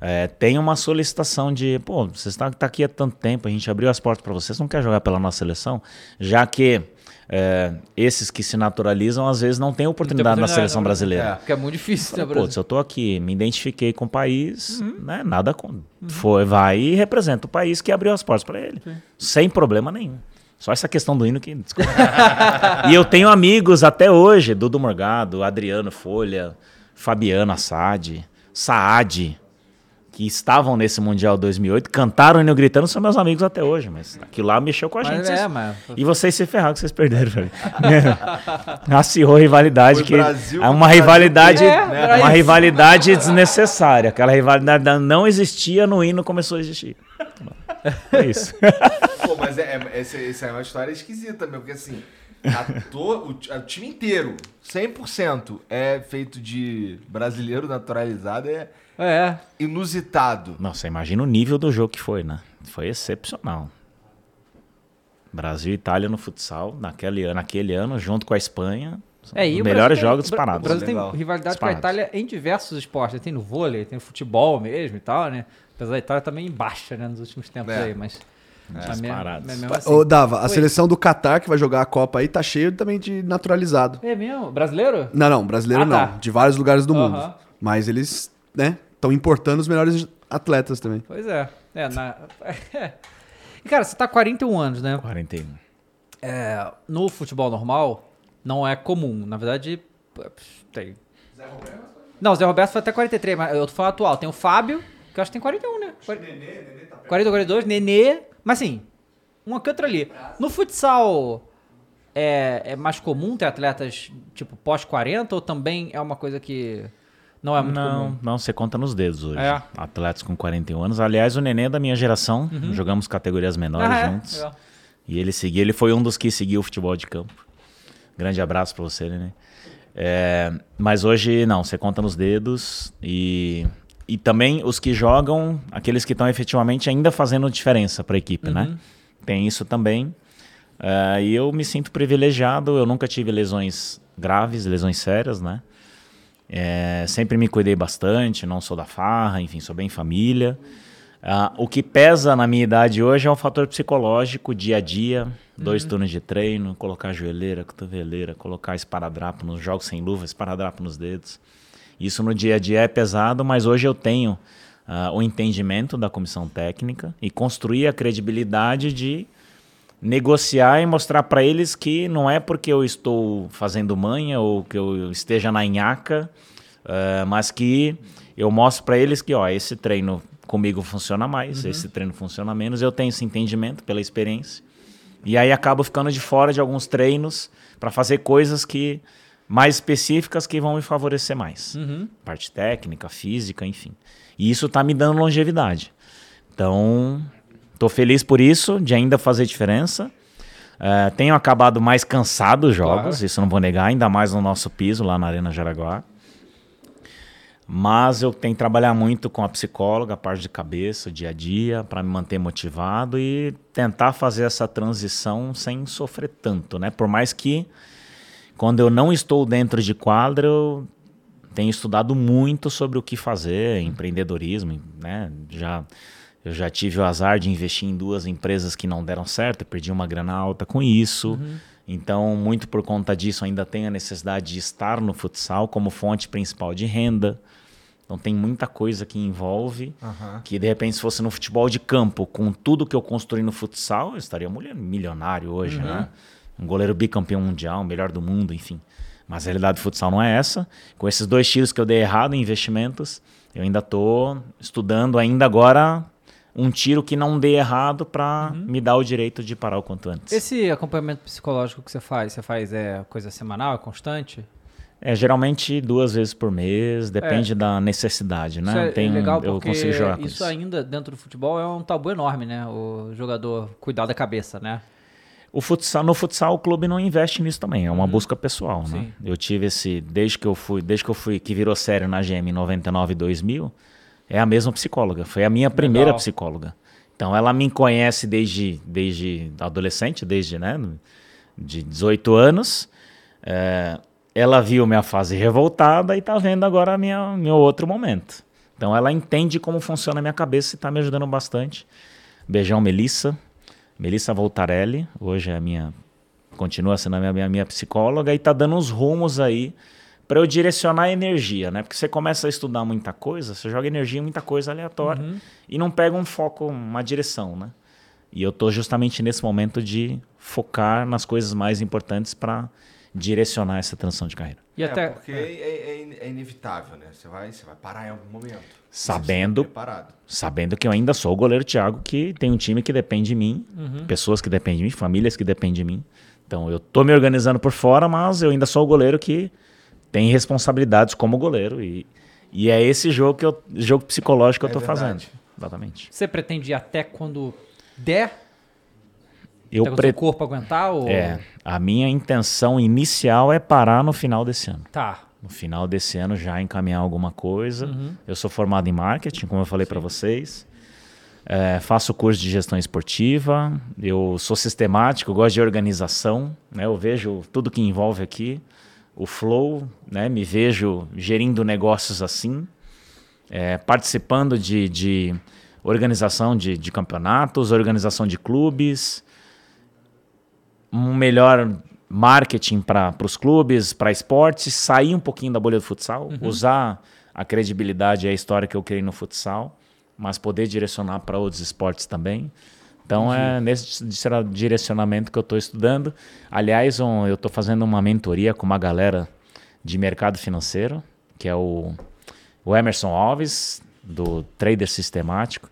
É, tem uma solicitação de, pô, você está tá aqui há tanto tempo, a gente abriu as portas para vocês, não quer jogar pela nossa seleção? Já que é, esses que se naturalizam, às vezes, não têm oportunidade, na oportunidade, seleção né? brasileira. Porque é muito difícil, né, Falei, Brasil? Putz, eu tô aqui, me identifiquei com o país, Uhum. né? Nada com. Foi, vai e representa o país que abriu as portas para ele. Sem problema nenhum. Só essa questão do hino que. desculpa. e eu tenho amigos até hoje, Dudu Morgado, Adriano Folha, Fabiano Assad, Saad, que estavam nesse Mundial 2008, cantaram o hino gritando, são meus amigos até hoje, mas aquilo lá mexeu com a Mas gente. é, vocês- mas- E vocês se ferraram que vocês perderam, velho. Acirrou a rivalidade Foi que Brasil é uma Brasil, rivalidade, é, era uma rivalidade desnecessária. Aquela rivalidade não existia no hino começou a existir. É isso. Pô, mas é, é, essa, essa é uma história esquisita mesmo, porque assim, o, o time inteiro, 100%, é feito de brasileiro naturalizado, é É. É. inusitado. Nossa, imagina o nível do jogo que foi, né? Foi excepcional. Brasil e Itália no futsal, naquele, naquele ano, junto com a Espanha. É, e melhores Brasil tem- jogos disparados. O Brasil Legal. tem rivalidade com a. Itália em diversos esportes. Tem no vôlei, tem no futebol mesmo e tal, né? Apesar da Itália também em baixa, né, nos últimos tempos É. aí, mas... mesmo- disparados. mas mesmo assim. Ô, Dava, a Oi. seleção do Qatar que vai jogar a Copa aí tá cheio também de naturalizado. É mesmo? Brasileiro? Não, não, brasileiro Ah, tá. não. De vários lugares do mundo. Mas eles, né, estão importando os melhores atletas também. Pois é. É, na... E, cara, você tá com 41 anos, né? 41. É, no futebol normal, não é comum. Na verdade, tem. Não, o Zé Roberto foi até 43, mas eu tô falando atual. Tem o Fábio, que eu acho que tem 41, né? 40, 42, Nenê. Mas assim, uma que outra ali. No futsal, é, é mais comum ter atletas, tipo, pós-40 ou também é uma coisa que não é muito Não, comum? não, você conta nos dedos hoje. É. Atletas com 41 anos. Aliás, o Nenê é da minha geração. Jogamos categorias menores Uhum. Ah, é? juntos. Legal. E ele seguia, ele foi um dos que seguiu o futebol de campo. Grande abraço pra você, Nenê. É, mas hoje, não, você conta nos dedos. E, e também os que jogam, aqueles que estão efetivamente ainda fazendo diferença pra equipe, né? Tem isso também. É, e eu me sinto privilegiado, eu nunca tive lesões graves, lesões sérias, né? É, sempre me cuidei bastante, não sou da farra, enfim, sou bem família. Ah, o que pesa na minha idade hoje é um fator psicológico, dia a dia, dois turnos de treino, colocar joelheira, cotoveleira, colocar esparadrapo nos jogos sem luva, esparadrapo nos dedos. Isso no dia a dia é pesado, mas hoje eu tenho ah, o entendimento da comissão técnica e construir a credibilidade de negociar e mostrar para eles que não é porque eu estou fazendo manha ou que eu esteja na nhaca, eh, mas que eu mostro para eles que ó, esse treino comigo funciona mais, esse treino funciona menos. Eu tenho esse entendimento pela experiência. E aí acabo ficando de fora de alguns treinos para fazer coisas que mais específicas que vão me favorecer mais. Parte técnica, física, enfim. E isso tá me dando longevidade. Então, tô feliz por isso, de ainda fazer diferença. Eh, tenho acabado mais cansado os jogos, Claro. isso não vou negar, ainda mais no nosso piso lá na Arena Jaraguá. Mas eu tenho que trabalhar muito com a psicóloga, a parte de cabeça, dia a dia, para me manter motivado e tentar fazer essa transição sem sofrer tanto, né? Por mais que quando eu não estou dentro de quadra, eu tenho estudado muito sobre o que fazer, empreendedorismo, né? Já eu já tive o azar de investir em duas empresas que não deram certo, perdi uma grana alta com isso. Então, muito por conta disso, ainda tenho a necessidade de estar no futsal como fonte principal de renda. Então, tem muita coisa que envolve que, de repente, se fosse no futebol de campo, com tudo que eu construí no futsal, eu estaria milionário hoje, né? Um goleiro bicampeão mundial, melhor do mundo, enfim. Mas a realidade do futsal não é essa. Com esses dois tiros que eu dei errado em investimentos, eu ainda estou estudando ainda agora um tiro que não dê errado para me dar o direito de parar o quanto antes. Esse acompanhamento psicológico que você faz, você faz é coisa semanal, é constante? É geralmente duas vezes por mês, depende da necessidade, né? Isso é, Tem é legal eu porque consigo jogar isso isso. ainda dentro do futebol é um tabu enorme, né? O jogador cuidar da cabeça, né? O futsal, no futsal o clube não investe nisso também, é uma busca pessoal, né? Uhum. Sim. Eu tive esse desde que eu fui, desde que eu fui que virou sério na GM em 99 e 2000, é a mesma psicóloga, foi a minha primeira Legal. psicóloga. Então ela me conhece desde desde adolescente, desde, né, de 18 anos. É, ela viu minha fase revoltada e tá vendo agora minha, meu outro momento. Então ela entende como funciona a minha cabeça e tá me ajudando bastante. Beijão, Melissa. Melissa Voltarelli, hoje é a minha. Continua sendo a minha, minha, minha psicóloga e tá dando uns rumos aí para eu direcionar a energia, né? Porque você começa a estudar muita coisa, você joga energia em muita coisa aleatória e não pega um foco, uma direção, né? E eu tô justamente nesse momento de focar nas coisas mais importantes para direcionar essa transição de carreira. E é, até. porque é, é- é é inevitável, né? Você vai, você vai parar em algum momento. Sabendo- sabendo que eu ainda sou o goleiro Thiago, que tem um time que depende de mim, pessoas que dependem de mim, famílias que dependem de mim. Então eu tô me organizando por fora, mas eu ainda sou o goleiro que tem responsabilidades como goleiro e, e é esse jogo que eu, jogo psicológico que É eu tô verdade. fazendo. Exatamente. Você pretende ir até quando der? Eu o pre... seu corpo aguentar? Ou... é, a minha intenção inicial é parar no final desse ano. Tá. No final desse ano já encaminhar alguma coisa. Eu sou formado em marketing, como eu falei para vocês. É, faço curso de gestão esportiva. Eu sou sistemático, gosto de organização. Né? Eu vejo tudo que envolve aqui. o flow, né? Me vejo gerindo negócios assim, é, participando de, de organização de, de campeonatos, organização de clubes, um melhor marketing para os clubes, para esportes, sair um pouquinho da bolha do futsal, usar a credibilidade e a história que eu criei no futsal, mas poder direcionar para outros esportes também. Então é nesse di- direcionamento que eu estou estudando. Aliás, um- eu estou fazendo uma mentoria com uma galera de mercado financeiro, que é o, o Emerson Alves, do Trader Sistemático.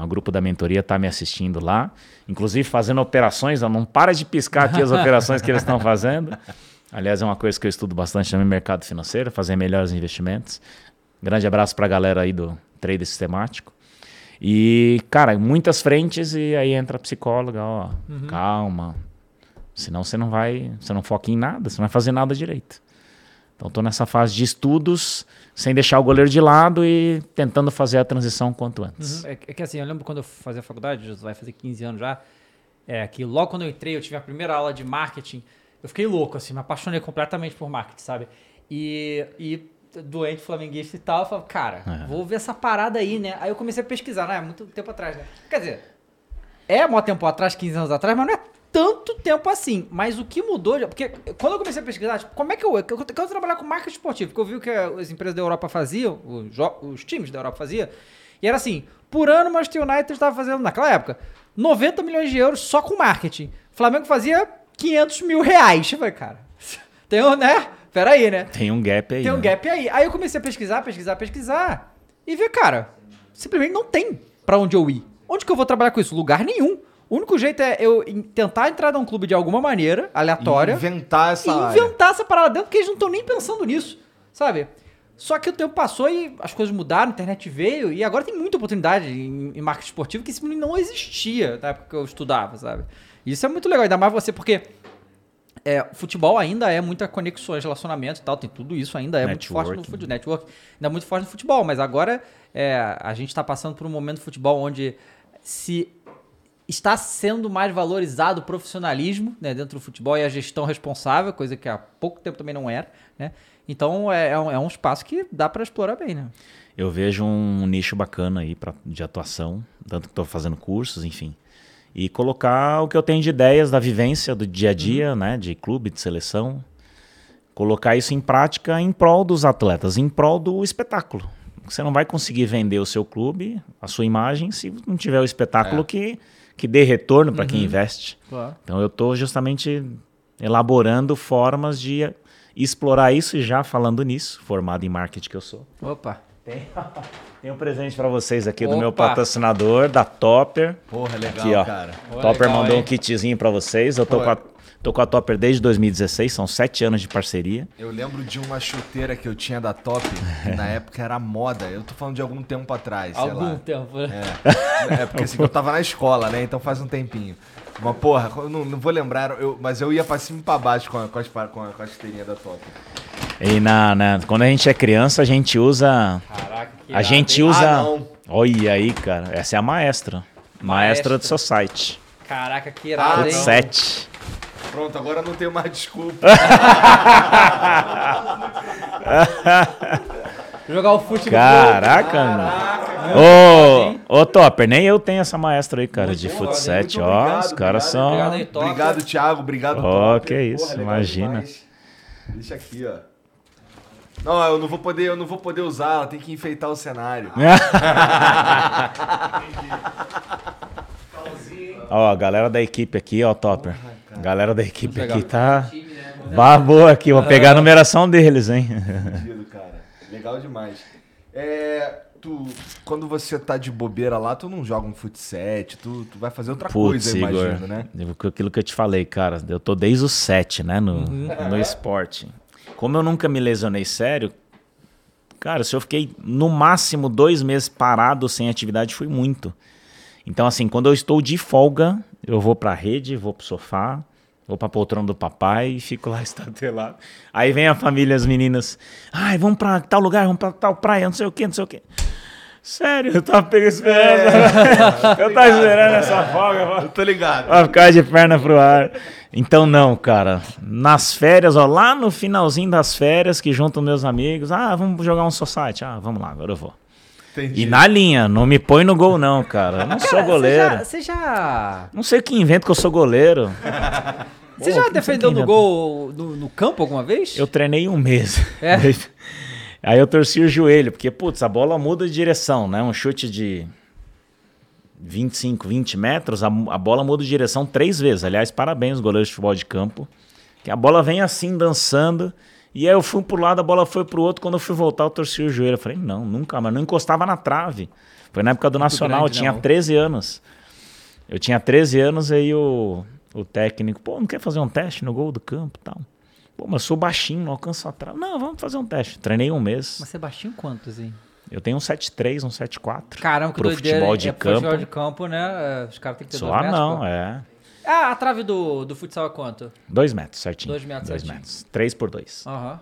O grupo da mentoria está me assistindo lá, inclusive fazendo operações. Não para de piscar aqui as operações que eles estão fazendo. Aliás, é uma coisa que eu estudo bastante também, mercado financeiro, fazer melhores investimentos. Grande abraço para a galera aí do Trader Sistemático. E, cara, muitas frentes e aí entra a psicóloga, ó, calma. Senão você não vai, você não foca em nada, você não vai fazer nada direito. Então tô nessa fase de estudos, sem deixar o goleiro de lado e tentando fazer a transição quanto antes. Uhum. É, que- é assim, eu lembro quando eu fazia faculdade, vai fazer 15 anos já, é que logo quando eu entrei, eu tive a primeira aula de marketing, eu fiquei louco, assim, me apaixonei completamente por marketing, sabe? E, e doente flamenguista e tal, eu falei, cara, vou ver essa parada aí, né? Aí eu comecei a pesquisar, né? Muito tempo atrás, né? Quer dizer, é mó tempo atrás, 15 anos atrás, mas não é tanto tempo assim. Mas o que mudou, porque quando eu comecei a pesquisar, tipo, como é que eu, eu, eu quero trabalhar com marketing esportivo, porque eu vi o que as empresas da Europa faziam, os, os times da Europa faziam, e era assim, por ano o Manchester United estava fazendo, naquela época, 90 milhões de euros só com marketing. O Flamengo fazia 500 mil reais. Eu falei, cara, tem um, né? Peraí, né? Tem um gap aí. Tem um né? gap aí. Aí eu comecei a pesquisar, pesquisar, pesquisar. E ver, cara, simplesmente não tem pra onde eu ir. Onde que eu vou trabalhar com isso? Lugar nenhum. O único jeito é eu tentar entrar num clube de alguma maneira, aleatória, Inventar essa e área. inventar essa parada dentro, porque eles não estão nem pensando nisso, sabe? Só que o tempo passou e as coisas mudaram, a internet veio, e agora tem muita oportunidade em, em marketing esportivo que simplesmente não existia na época que eu estudava, sabe? E isso é muito legal, ainda mais você, porque é, futebol ainda é muita conexões, relacionamentos e tal, tem tudo isso ainda é muito forte no futebol, network, ainda é muito forte no futebol, mas agora é, a gente está passando por um momento do futebol onde se está sendo mais valorizado o profissionalismo né, dentro do futebol e a gestão responsável, coisa que há pouco tempo também não era, né? Então é, é um, é um espaço que dá para explorar bem, né? Eu vejo um nicho bacana aí pra, de atuação, tanto que estou fazendo cursos, enfim. E colocar o que eu tenho de ideias da vivência do dia a dia, né? De clube, de seleção. Colocar isso em prática em prol dos atletas, em prol do espetáculo. Você não vai conseguir vender o seu clube, a sua imagem, se não tiver o espetáculo que, que dê retorno para quem investe. Claro. Então eu estou justamente elaborando formas de explorar isso e já falando nisso, formado em marketing que eu sou. Opa. Tem um presente pra vocês aqui do meu Opa. patrocinador, da Topper. Porra, legal, Aqui, ó. cara. Pô, Topper legal, mandou hein? um kitzinho pra vocês. Eu tô Pô. com, a, Tô com a Topper desde 2016, são sete anos de parceria. Eu lembro de uma chuteira que eu tinha da Top, que na época era moda. Eu tô falando de algum tempo atrás, algum sei lá. Tempo, é. é, porque assim, eu tava na escola, né? Então faz um tempinho. Uma porra, não, não, vou lembrar, eu, mas eu ia pra cima e pra baixo com a, com a, com a, chuteirinha da Top. E na, na, quando a gente é criança, a gente usa. Caraca, que A gente hein? usa. Ah. Olha aí, cara. Essa é a maestra. Maestra, maestra do seu site. Caraca, que irado, ah, hein? Pronto, agora não tenho mais desculpa. Jogar o futebol. Caraca, meu. Ô, ô, Topper, nem eu tenho essa maestra aí, cara, de Muito futsal. Ó, obrigado, os caras são. Obrigado aí. Obrigado, Thiago. Obrigado, Ó, que isso, legal imagina. demais. Deixa aqui, ó. Não, eu não vou poder, eu não vou poder usar, ela tem que enfeitar o cenário. Ó, a galera da equipe aqui, ó, Topper. Galera da equipe aqui tá. Bah, boa aqui, vou pegar a numeração deles, hein? Entendido, cara. Legal demais. É, tu, quando você tá de bobeira lá, tu não joga um futset, tu, tu vai fazer outra Putz, coisa, Igor. imagino, né? Aquilo que eu te falei, cara, eu tô desde os sete, né, no, no esporte. Como eu nunca me lesionei sério, cara, se eu fiquei no máximo dois meses parado sem atividade, foi muito. Então, assim, quando eu estou de folga, eu vou pra rede, vou pro sofá, vou pra poltrona do papai e fico lá estatelado. Aí vem a família, as meninas, ai, vamos pra tal lugar, vamos pra tal praia, não sei o quê, não sei o quê. Sério, eu tava pegando esperando. Eu tava esperando essa folga. Eu tô ligado. Pra ficar de perna pro ar. Então, não, cara. Nas férias, ó, lá no finalzinho das férias, que juntam meus amigos, ah, vamos jogar um society. Ah, vamos lá, agora eu vou. Entendi. E na linha, não me põe no gol, não, cara. Eu não sou Cara, goleiro. Você já, já, Não sei que invento que eu sou goleiro. você Pô, já defendeu no gol no, no campo alguma vez? Eu treinei um mês. É? Aí eu torci o joelho, porque, putz, a bola muda de direção, né? Um chute de 25, 20 metros, a, a bola muda de direção três vezes. Aliás, parabéns, goleiros de futebol de campo. Que a bola vem assim, dançando. E aí eu fui pro lado, a bola foi pro outro. Quando eu fui voltar, eu torci o joelho. Eu falei, não, nunca, mas não encostava na trave. Foi na época do Nacional, grande, eu tinha não. 13 anos. Eu tinha 13 anos, aí o, o técnico, pô, não quer fazer um teste no gol do campo e tal? Pô, mas eu sou baixinho, não alcanço a trave. Não, vamos fazer um teste. Treinei um mês. Mas você baixinho quantos, hein? Eu tenho um 7'3, um 7'4. Caramba, que Pro doideira. futebol de é, pro futebol campo. de campo, né? é, Os caras têm que ter Só dois metros, não, pô. é. Ah, a trave do, do futsal é quanto? Dois metros, certinho. Dois metros, Dois certinho. metros. Três por dois. Aham.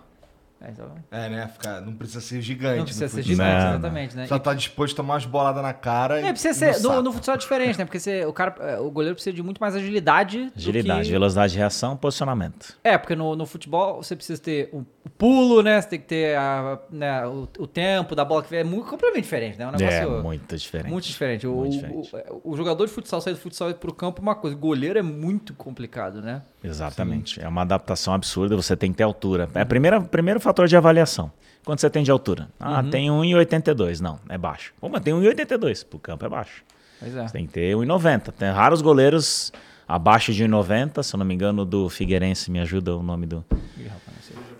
É, então, É, né? Ficar, não precisa ser gigante. não precisa ser gigante, Não, exatamente, né? Só tá disposto a tomar umas boladas na cara. É, e- precisa e ser. no No, no futsal é diferente, né? Porque você, o, cara, é, o goleiro precisa de muito mais agilidade. do Agilidade, que- velocidade de reação, posicionamento. É, porque no, no futebol você precisa ter o, o pulo, né? Você tem que ter a, né, o, o tempo da bola que vem. É muito, completamente diferente, né? É um negócio. é, muito diferente. Muito diferente. O, Muito o- diferente. O, o jogador de futsal sair do futsal e ir pro campo é uma coisa. Goleiro é muito complicado, né? Exatamente. É uma adaptação absurda, você tem que ter altura. É o primeiro, primeiro fator de avaliação. Quanto você tem de altura? Ah, Uhum. tem 1,82. Não, é baixo. Pô, mas tem 1,82. Pro campo é baixo. Pois é. Você tem que ter 1,90. Tem raros goleiros abaixo de 1,90. Se eu não me engano, do Figueirense, me ajuda o nome do.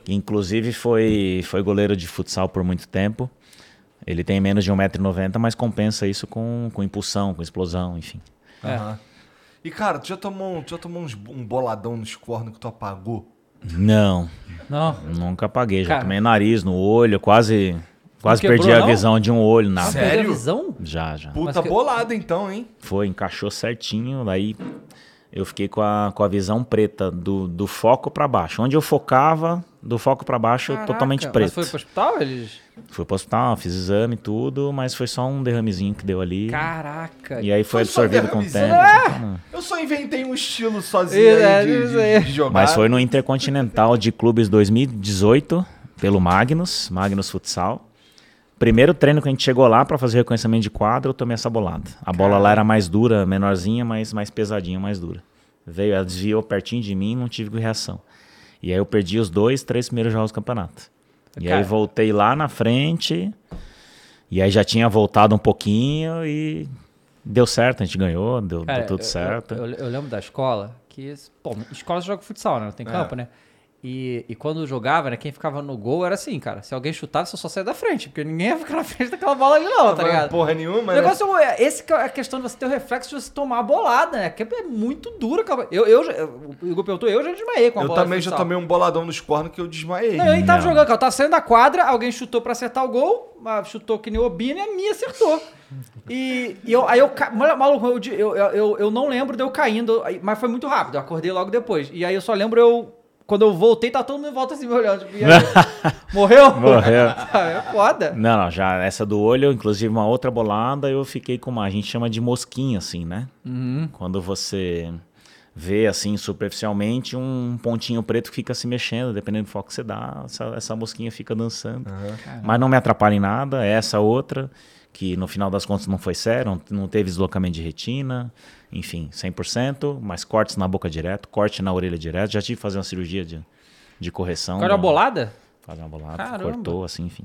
Que inclusive foi, foi goleiro de futsal por muito tempo. Ele tem menos de 1,90m, mas compensa isso com, com impulsão, com explosão, enfim. É. Aham. E, cara, tu já tomou, tu já tomou uns- um boladão nos cornos que tu apagou? Não, Não. nunca apaguei. Já Cara. tomei nariz no olho, quase, quase quebrou, perdi a não? visão de um olho. Nada. Sério? Visão? Já, já. Puta que- bolada, então, hein? Foi, encaixou certinho, daí eu fiquei com a, com a visão preta, do, do foco pra baixo. Onde eu focava, do foco pra baixo, Caraca, totalmente Mas preto. foi pro hospital? Eles. Fui pro hospital, fiz exame e tudo, mas foi só um derramezinho que deu ali. Caraca. E aí foi Foi absorvido com o tempo. É? então, Eu só inventei um estilo sozinho é, aí de, de- aí. de jogar. Mas foi no Intercontinental de Clubes 2018, pelo Magnus, Magnus Futsal. Primeiro treino que a gente chegou lá pra fazer reconhecimento de quadro, eu tomei essa bolada. A bola lá era mais dura, menorzinha, mas mais pesadinha, mais dura. Veio, ela desviou pertinho de mim, não tive reação. E aí eu perdi os dois, três primeiros jogos do campeonato. E Cara. aí voltei lá na frente, e aí já tinha voltado um pouquinho e deu certo, a gente ganhou, deu, Cara, deu tudo eu- certo. Eu, eu- eu lembro da escola que. Pô, escola joga futsal, né? Não tem campo, né? E, e quando jogava, né? Quem ficava no gol era assim, cara. Se alguém chutava, você só saia da frente. Porque ninguém ia ficar na frente daquela bola ali, não, tá Não ligado? Porra nenhuma, O né? negócio é esse que é a questão de você ter o reflexo de você tomar a bolada, né? Que é muito dura. cara. Eu, eu, já- o Igor perguntou, eu já desmaiei com a Eu bola de também já tomei um boladão nos cornos que eu desmaiei. Não, eu nem tava Não. jogando, cara. Eu tava saindo da quadra, alguém chutou pra acertar o gol, mas chutou que nem o Obina e a minha acertou. E, e eu, aí eu, maluco, eu, eu, eu, eu não lembro de eu caindo, mas foi muito rápido, eu acordei logo depois. E aí eu só lembro eu, quando eu voltei, tá todo mundo em volta assim me olhando. Tipo? Morreu? Morreu. é foda. Não, não, já essa do olho, inclusive uma outra bolada, eu fiquei com uma, a gente chama de mosquinha, assim, né? Uhum. Quando você vê, assim, superficialmente, um pontinho preto que fica se mexendo, dependendo do foco que você dá, essa, essa mosquinha fica dançando. Mas não me atrapalha em nada, é essa outra, que no final das contas não foi sério, não, teve deslocamento de retina, enfim, 100%, mas cortes na boca direto, corte na orelha direto, já tive que fazer uma cirurgia de, de correção. Agora a do- bolada? Fazer uma bolada, Caramba. cortou, assim, enfim.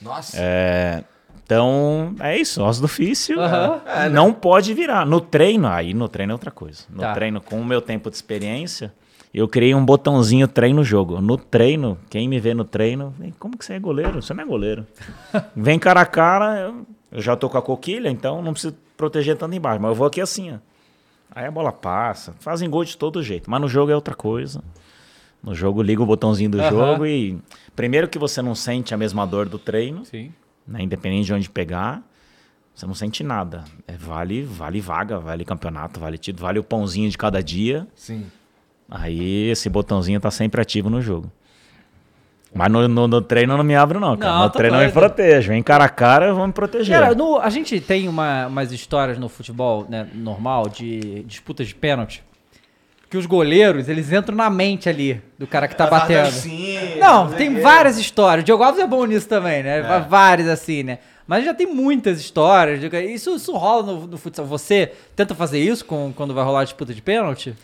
Nossa. É, então, é isso, osso do ofício. É, não pode virar. No treino, aí no treino é outra coisa. No Tá. treino, com o meu tempo de experiência, eu criei um botãozinho treino jogo. No treino, quem me vê no treino, vem, como que você é goleiro? Você não é goleiro. vem cara a cara, eu, já tô com a coquilha, então não preciso proteger tanto embaixo. Mas eu vou aqui assim, ó. Aí a bola passa, fazem gol de todo jeito. Mas no jogo é outra coisa. No jogo, liga o botãozinho do Aham. jogo e. Primeiro que você não sente a mesma dor do treino Sim. né? Independente de onde pegar, você não sente nada. É, vale, vale vaga, vale campeonato, vale título, vale o pãozinho de cada dia. Sim. Aí esse botãozinho tá sempre ativo no jogo. Mas no, no- no treino eu não me abro, não, cara. Não, no tá treino eu me doido. protejo. Vem cara a cara, eu vou me proteger. Cara, no- a gente tem uma- umas histórias no futebol né, normal de disputas de pênalti. Que os goleiros, eles entram na mente ali do cara que tá batendo. Sim. Não, tem várias histórias. O Diogo Alves é bom nisso também, né? É. Várias assim, né? Mas já tem muitas histórias. Isso, isso rola no, no futsal. Você tenta fazer isso com, quando vai rolar a disputa de pênalti?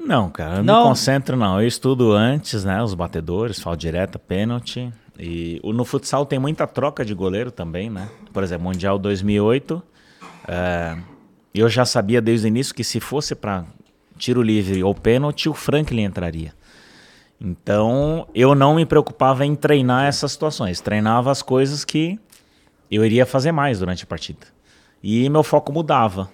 Não, cara, eu Não? me concentro não. Eu estudo antes, né, os batedores, falo direto, pênalti. E no futsal tem muita troca de goleiro também, né? Por exemplo, Mundial 2008, é, eu já sabia desde o início que se fosse para tiro livre ou pênalti, o Franklin entraria. Então, eu não me preocupava em treinar essas situações. Treinava as coisas que eu iria fazer mais durante a partida. E meu foco mudava.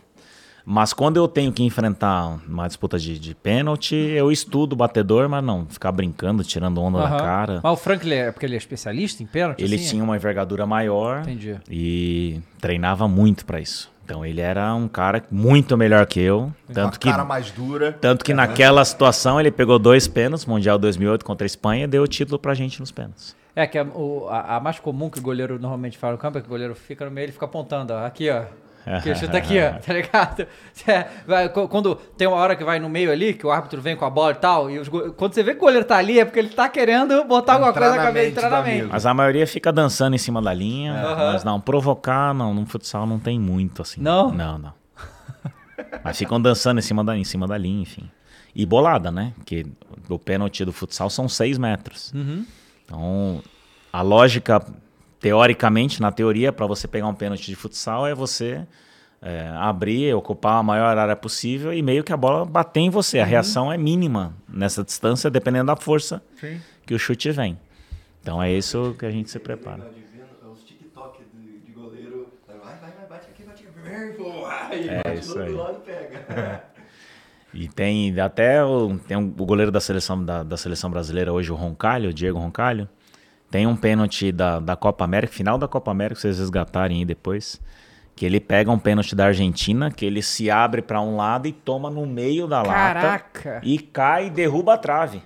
Mas quando eu tenho que enfrentar uma disputa de, de pênalti, eu estudo o batedor, mas não ficar brincando, tirando onda Aham. da cara. Mas o Franklin é porque ele é especialista em pênalti? Ele assim? tinha uma envergadura maior Entendi. e treinava muito pra isso. Então ele era um cara muito melhor que eu, Uma tanto que cara mais dura. tanto que naquela situação ele pegou dois pênaltis, Mundial 2008 contra a Espanha, e deu o título pra gente nos pênaltis. É que a, o- a- a mais comum que o goleiro normalmente faz no campo é que o goleiro fica no meio e fica apontando, ó. Aqui, ó. Aqui, chuta aqui, ó, tá ligado? É, vai, qu- quando tem uma hora que vai no meio ali, que o árbitro vem com a bola e tal, e os go- quando você vê que o goleiro tá ali, é porque ele tá querendo botar alguma Entrar coisa na cabeça, mente entrar na mente. Mas a maioria fica dançando em cima da linha, Aham. mas não, provocar, não, no futsal não tem muito assim. Não? Não, não. mas ficam dançando em cima, da, em cima da linha, enfim. E bolada, né? Porque o pênalti do futsal são seis metros. Uhum. Então, a lógica, teoricamente, na teoria, para você pegar um pênalti de futsal é você é, abrir, ocupar a maior área possível e meio que a bola bater em você. A Uhum. reação é mínima nessa distância, dependendo da força Sim. que o chute vem. Então é isso que a gente se prepara. Os TikTok de, de goleiro. Vai, vai, vai, bate aqui, bate aqui. É isso aí. E tem até o, tem um- o goleiro da seleção, da, da seleção brasileira hoje, o Roncalho, o Diego Roncalho. Tem um pênalti da, da Copa América, final da Copa América, vocês resgatarem aí depois. Que ele pega um pênalti da Argentina, que ele se abre para um lado e toma no meio da lata. Caraca! E cai e derruba a trave.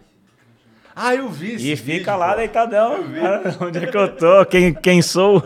Ah, eu vi esse E vídeo, fica lá pô. deitadão. Cara, onde é que eu tô? Quem, quem sou?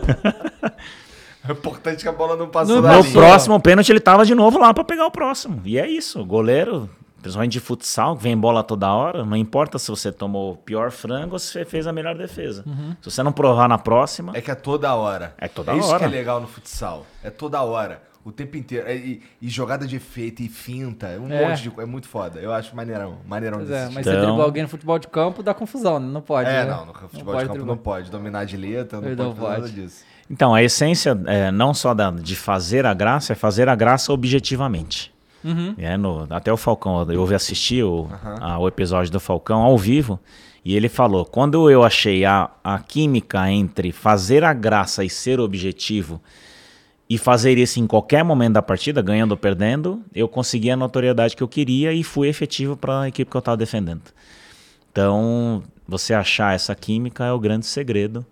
É importante que a bola não passe No- da No próximo pênalti ele tava de novo lá pra pegar o próximo. E é isso, o goleiro, principalmente de futsal, que vem bola toda hora, não importa se você tomou o pior frango ou se você fez a melhor defesa. Se você não provar na próxima, É que é toda hora. É toda isso hora. que é legal no futsal. É toda hora. O tempo inteiro. É, E, e jogada de efeito e finta. Um É. monte de coisa. É muito foda. Eu acho maneirão. Maneirão Pois desse é, tipo. mas você Então- driblar alguém no futebol de campo dá confusão, né? Não pode. É, né? não. No futebol de pode campo driblar. não pode. Dominar de letra, não Ele pode não fazer nada pode. disso. Então, a essência é, não só da- de fazer a graça, é fazer a graça objetivamente. Uhum. É, no- até o Falcão, eu ouvi assistir o, a- o episódio do Falcão ao vivo, e ele falou: quando eu achei a, a química entre fazer a graça e ser objetivo, e fazer isso em qualquer momento da partida, ganhando ou perdendo, eu consegui a notoriedade que eu queria e fui efetivo para a equipe que eu estava defendendo. Então, você achar essa química é o grande segredo.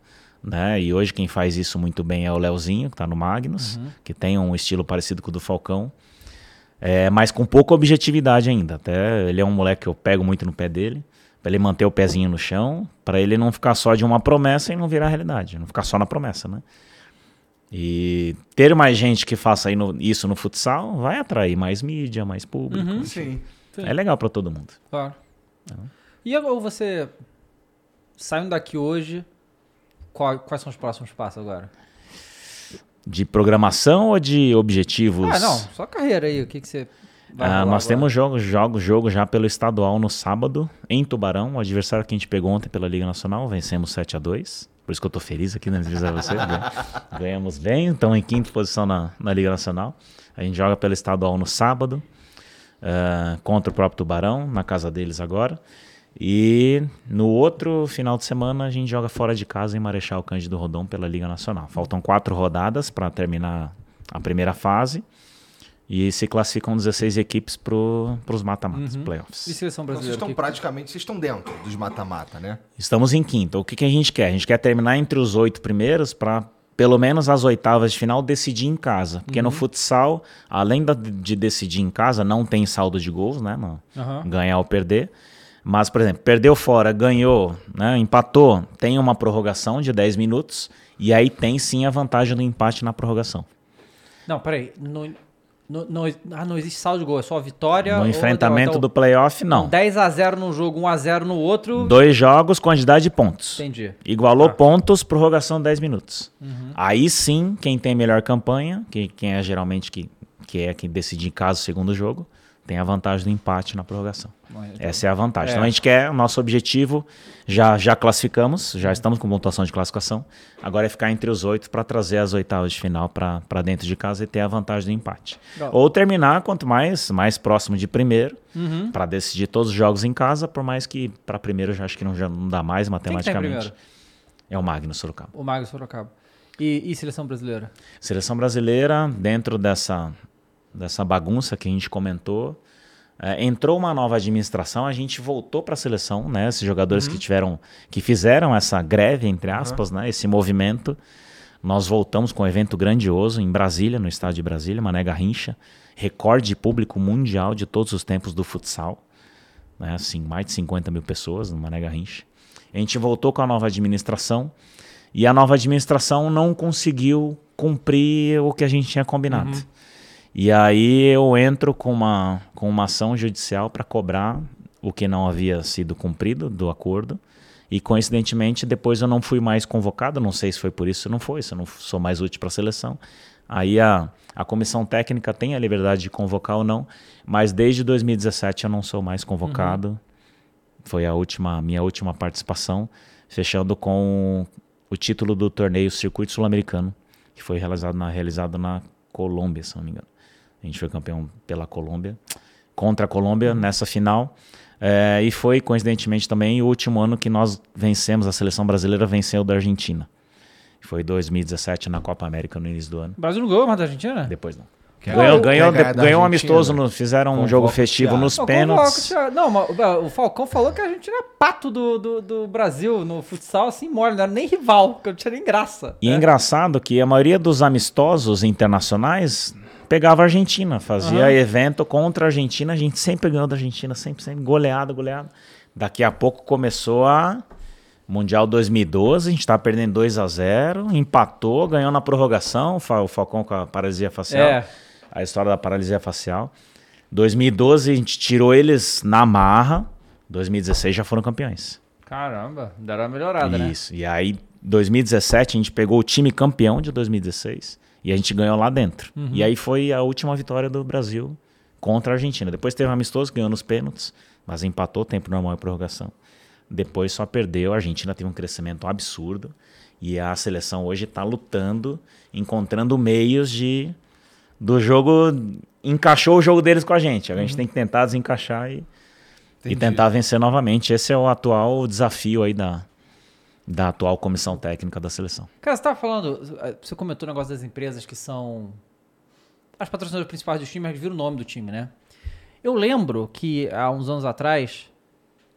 Né? E hoje quem faz isso muito bem é o Leozinho, que está no Magnus, que tem um estilo parecido com o do Falcão. É, mas com pouca objetividade ainda. Até ele é um moleque que eu pego muito no pé dele, para ele manter o pezinho no chão, para ele não ficar só de uma promessa e não virar realidade, não ficar só na promessa, né? E ter mais gente que faça aí no- isso no futsal vai atrair mais mídia, mais público. Uhum. Sim. É legal para todo mundo. Claro. E agora você saindo daqui hoje, qual- quais são os próximos passos agora? De programação ou de objetivos? Ah, não, só carreira aí, o que, que você vai Ah, nós agora? temos jogo, jogo, jogo já pelo estadual no sábado, em Tubarão. O adversário que a gente pegou ontem pela Liga Nacional, vencemos 7 a 2 Por isso que eu tô feliz aqui na entrevista a você. né? Ganhamos bem, estamos em quinta posição na, na Liga Nacional. A gente joga pelo estadual no sábado, ah, contra o próprio Tubarão, na casa deles agora. E no outro final de semana a gente joga fora de casa em Marechal Cândido Rodon pela Liga Nacional. Faltam quatro rodadas para terminar a primeira fase. E se classificam 16 equipes para os mata-matas, E playoffs. seleção Então vocês brasileira? estão que- praticamente, vocês estão dentro dos mata-mata, né? Estamos em quinta. O que, que a gente quer? A gente quer terminar entre os oito primeiros para, pelo menos as oitavas de final, decidir em casa. Porque no futsal, além da- de decidir em casa, não tem saldo de gols, né? Não, Aham. Ganhar ou perder. Mas, por exemplo, perdeu fora, ganhou, né, empatou, tem uma prorrogação de 10 minutos e aí tem sim a vantagem do empate na prorrogação. Não, peraí. No, no, no- ah, não existe saldo de gol, é só vitória. No ou enfrentamento derrota. do playoff, Então, não. 10x0 num jogo, 1x0 no outro. Dois jogos, quantidade de pontos. Entendi. Igualou Tá. pontos, prorrogação 10 minutos. Uhum. Aí sim, quem tem melhor campanha, que, quem é geralmente que, que é quem decide em casa o segundo jogo, tem a vantagem do empate na prorrogação. Essa é a vantagem. É. Então a gente quer, o nosso objetivo, já, já classificamos, já estamos com pontuação de classificação. Agora é ficar entre os oito para trazer as oitavas de final para dentro de casa e ter a vantagem do empate. Legal. Ou terminar quanto mais, mais próximo de primeiro, Uhum. para decidir todos os jogos em casa, por mais que para primeiro eu já acho que não, já não dá mais tá em matematicamente. é o Magno Sorocaba. O Mago Sorocaba. E, e seleção brasileira? Seleção brasileira, dentro dessa, dessa bagunça que a gente comentou, é, entrou uma nova administração, a gente voltou para a seleção, né? Esses jogadores que tiveram, que fizeram essa greve, entre aspas, né? Esse movimento. Nós voltamos com um evento grandioso em Brasília, no estádio de Brasília, Mané Garrincha, recorde público mundial de todos os tempos do futsal, né? Assim, mais de 50 mil pessoas no Mané Garrincha. A gente voltou com a nova administração e a nova administração não conseguiu cumprir o que a gente tinha combinado. E aí eu entro com uma, com uma ação judicial para cobrar o que não havia sido cumprido do acordo. E coincidentemente, depois eu não fui mais convocado, não sei se foi por isso ou não foi, se eu não sou mais útil para a seleção. Aí a, a comissão técnica tem a liberdade de convocar ou não, mas desde 2017 eu não sou mais convocado. Foi a última minha última participação, fechando com o título do torneio Circuito Sul-Americano, que foi realizado na, realizado na Colômbia, se não me engano. A gente foi campeão pela Colômbia, contra a Colômbia nessa final. É, e foi, coincidentemente, também o último ano que nós vencemos, a seleção brasileira venceu da Argentina. Foi 2017 na Copa América, no início do ano. O Brasil não ganhou mais da Argentina? Depois não. Ganhou quer ganhou, da ganhou um amistoso, no- fizeram um jogo festivo nos Não, pênaltis. Não, mas o- Falcão falou que a Argentina é pato do, do, do Brasil no futsal, assim, mole, não era nem rival, porque não tinha nem graça. E é né? engraçado que a maioria dos amistosos internacionais pegava a Argentina, fazia Aham. evento contra a Argentina, a gente sempre ganhou da Argentina, sempre, sempre, goleada, goleada. Daqui a pouco começou a Mundial 2012, a gente tava perdendo 2 a 0 empatou, ganhou na prorrogação, o Falcão com a paralisia facial, É. a história da paralisia facial. 2012 a gente tirou eles na marra, 2016 já foram campeões. Caramba, deram uma melhorada, né? Isso. E aí, 2017, a gente pegou o time campeão de 2016 e a gente ganhou lá dentro. Uhum. E aí foi a última vitória do Brasil contra a Argentina. Depois teve um amistoso, ganhou nos pênaltis, mas empatou tempo normal e prorrogação. Depois só perdeu. A Argentina teve um crescimento absurdo e a seleção hoje está lutando, encontrando meios de do jogo encaixou o jogo deles com a gente. A gente tem que tentar desencaixar e, e tentar vencer novamente. Esse é o atual desafio aí da, da atual comissão técnica da seleção. Cara, você tava falando, você comentou o negócio das empresas que são as patrocinadoras principais do time, mas viram o nome do time, né? Eu lembro que há uns anos atrás,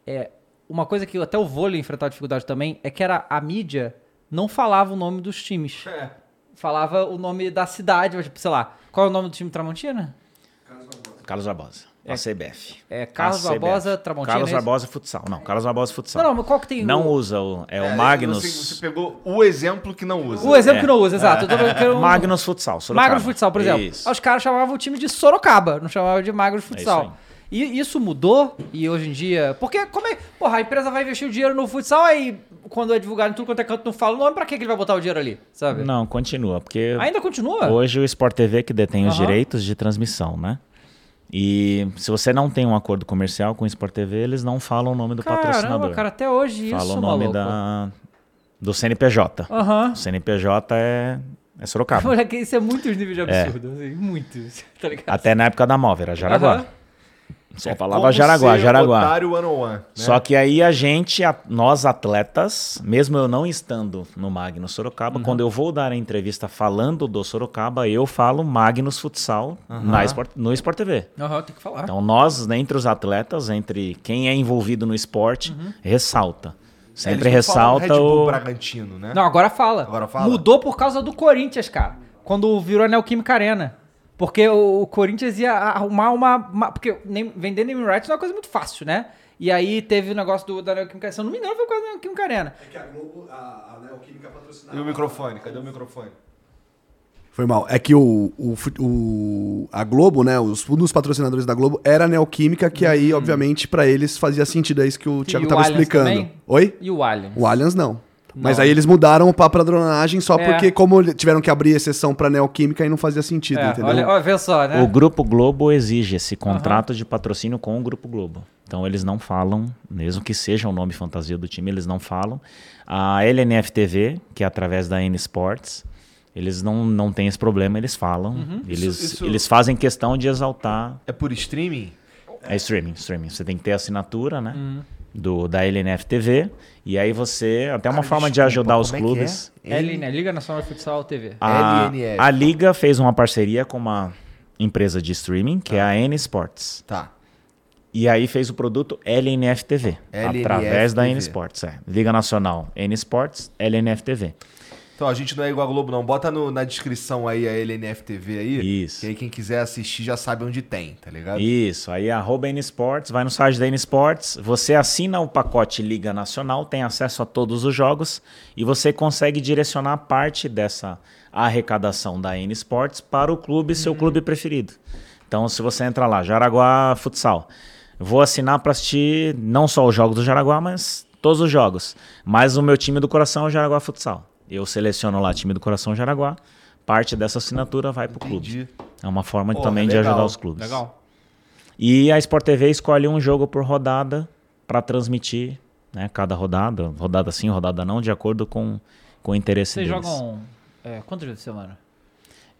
é, uma coisa que até o vôlei enfrentava dificuldade também, é que era a mídia não falava o nome dos times. Falava o nome da cidade, tipo, sei lá, qual é o nome do time Tramontina? Carlos Barbosa, a CBF. É Carlos CBF. Barbosa, Tramontina. Carlos é? Barbosa Futsal. Não, Carlos Barbosa Futsal. Não, não, mas qual que tem Não o... usa o. É, É, o Magnus. Você, você pegou o exemplo que não usa. O exemplo É. que não usa, exato. Eu tô falando que era um- Magnus Futsal. Sorocaba. Magro Futsal, por exemplo. Isso. Aí Os caras chamavam o time de Sorocaba, não chamavam de Magro Futsal. isso e isso mudou e hoje em dia. Porque como é. Porra, a empresa vai investir o dinheiro no futsal, aí quando é divulgado em tudo quanto é canto, não fala o nome, pra que que ele vai botar o dinheiro ali? Sabe? Não, continua, porque Ainda continua? hoje o Sport TV que detém os Aham. direitos de transmissão, né? E se você não tem um acordo comercial com o Sport TV, eles não falam o nome do Caramba, patrocinador. cara, até hoje Fala isso, o nome maluco. da, do CNPJ. Aham. O CNPJ é, é Sorocaba. Moleque, isso é muitos níveis de absurdo, assim, muitos, tá ligado? Até na época da Móvel, era Jaraguá. Aham. Só É falava Jaraguá, Jaraguá. Otário one on one, né? Só que aí a gente, a- nós atletas, mesmo eu não estando no Magnus Sorocaba, quando eu vou dar a entrevista falando do Sorocaba, eu falo Magnus Futsal na Sport- no Sport TV. Aham, tem que falar. Então nós, né, entre os atletas, entre quem é envolvido no esporte, ressalta. Sempre Eles não falam ressalta Red Bull o... Bragantino, né? Não, agora fala. Agora fala? Mudou por causa do Corinthians, cara. Quando virou a Neoquímica Arena. Porque o, o Corinthians ia arrumar uma, uma- Porque nem- vender name rights não é uma coisa muito fácil, né? E aí tteve o negócio do, da Neoquímica, se eu não me engano, foi com a Neoquímica Arena. É que a Globo, a, a Neoquímica patrocinava. E o microfone? Cadê o microfone? Foi mal. É que o, o, o- a Globo, né? Os, um dos patrocinadores da Globo era a Neoquímica, que aí, obviamente, pra eles fazia sentido. É isso que o Thiago o tava Allianz explicando. também? Oi? E o Allianz. O Allianz não. Mas Não. aí eles mudaram pra padronagem só É. porque, como tiveram que abrir exceção pra Neoquímica, aí não fazia sentido, É, entendeu? olha, olha, vê só, né? O Grupo Globo exige esse contrato de patrocínio com o Grupo Globo. Então eles não falam, mesmo que seja o nome fantasia do time, eles não falam. A LNF TV, que é através da N Sports, eles não, não têm esse problema, eles falam. Eles, Isso- isso- eles fazem questão de exaltar. É por streaming? É streaming, streaming. Você tem que ter assinatura, né? Uhum. Do, da LNF TV. E aí você. Até uma Cara, forma de desculpa, ajudar os é que clubes. é? LN, Liga Nacional de Futsal TV. A, LNF. a Liga fez uma parceria com uma empresa de streaming, que é a N Sports. Tá. E aí fez o produto LNF TV. LNF através da TV. N Sports. É. Liga Nacional N Sports, LNF TV. Então a gente não é igual a Globo, não. Bota no- na descrição aí a LNF TV aí. Isso. Que aí quem quiser assistir já sabe onde tem, tá ligado? Isso, aí arroba N Sports, vai no site da N Sports, você assina o pacote Liga Nacional, tem acesso a todos os jogos e você consegue direcionar parte dessa arrecadação da N Sports para o clube, seu clube preferido. Então, se você entra lá, Jaraguá Futsal, vou assinar para assistir não só os jogos do Jaraguá, mas todos os jogos. Mas o meu time do coração é o Jaraguá Futsal. Eu seleciono lá time do coração Jaraguá, parte dessa assinatura vai para o clube. É uma forma Porra, também de legal. ajudar os clubes. Legal. E a Sport TV escolhe um jogo por rodada para transmitir, né? Cada rodada, rodada sim, rodada não, de acordo com, com o interesse Vocês deles. jogam é, quantas vezes por semana?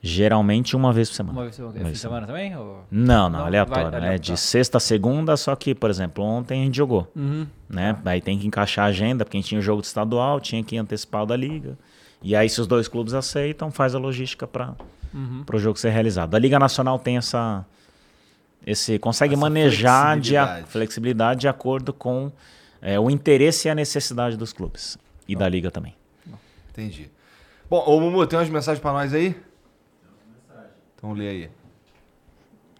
Geralmente uma vez por semana. Uma vez por semana, semana também? Ou... Não, não, Não, aleatório, vai- né? De sexta a segunda, só que, por exemplo, ontem a gente jogou, Uhum. né? Aí tem que encaixar a agenda, porque a gente tinha o jogo de estadual, tinha que antecipar o da liga. E aí, se os dois clubes aceitam, faz a logística para Uhum. o jogo ser realizado. A Liga Nacional tem essa. Esse, consegue Essa manejar de a- flexibilidade. flexibilidade de acordo com é, o interesse e a necessidade dos clubes. E da Liga também. Entendi. Bom, ô Mumu, tem umas mensagens pra nós aí? Então lê aí.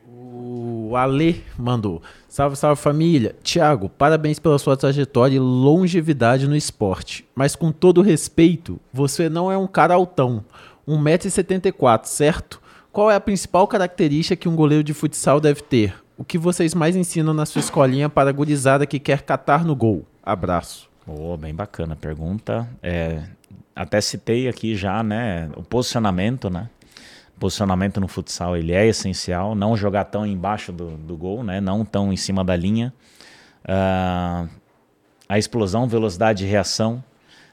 O Ale mandou. Salve, salve família. Tiago, parabéns pela sua trajetória e longevidade no esporte. Mas com todo respeito, você não é um cara altão. 1,74m, certo? Qual é a principal característica que um goleiro de futsal deve ter? O que vocês mais ensinam na sua escolinha para a gurizada que quer catar no gol? Abraço. Oh, bem bacana a pergunta. É, até citei aqui já, né? O posicionamento, né? Posicionamento no futsal ele é essencial. Não jogar tão embaixo do, do gol, né? Não tão em cima da linha. Ah, a explosão, velocidade de reação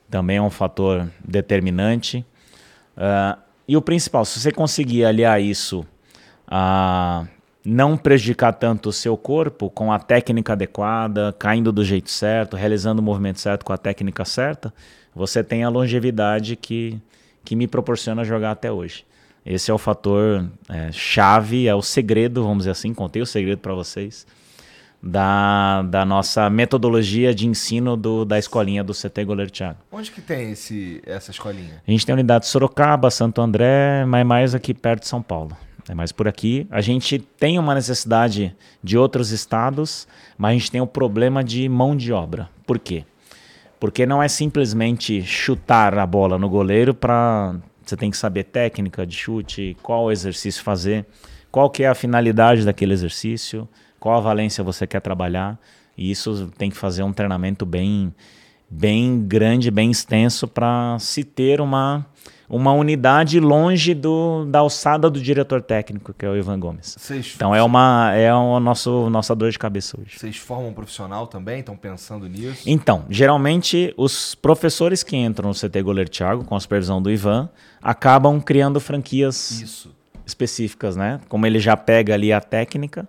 também é um fator determinante. Ah, e o principal, se você conseguir aliar isso a não prejudicar tanto o seu corpo com a técnica adequada, caindo do jeito certo, realizando o movimento certo com a técnica certa, você tem a longevidade que, que me proporciona jogar até hoje. Esse é o fator é, chave, é o segredo, vamos dizer assim, contei o segredo para vocês, da, da nossa metodologia de ensino do, da escolinha do CT Goleiro Thiago. Onde que tem esse, essa escolinha? A gente tem unidade de Sorocaba, Santo André, mas mais aqui perto de São Paulo. É mais por aqui. A gente tem uma necessidade de outros estados, mas a gente tem o problema de mão de obra. Por quê? Porque não é simplesmente chutar a bola no goleiro para você tem que saber técnica de chute, qual exercício fazer, qual que é a finalidade daquele exercício, qual a valência você quer trabalhar. E isso tem que fazer um treinamento bem bem grande, bem extenso para se ter uma uma unidade longe do, da alçada do diretor técnico, que é o Ivan Gomes. Vocês, Então é uma é o nosso nossa dor de cabeça hoje. vocês formam um profissional também? Estão pensando nisso? Então, geralmente os professores que entram no CT Goleiro Thiago, com a supervisão do Ivan, acabam criando franquias Isso. específicas, né? Como ele já pega ali a técnica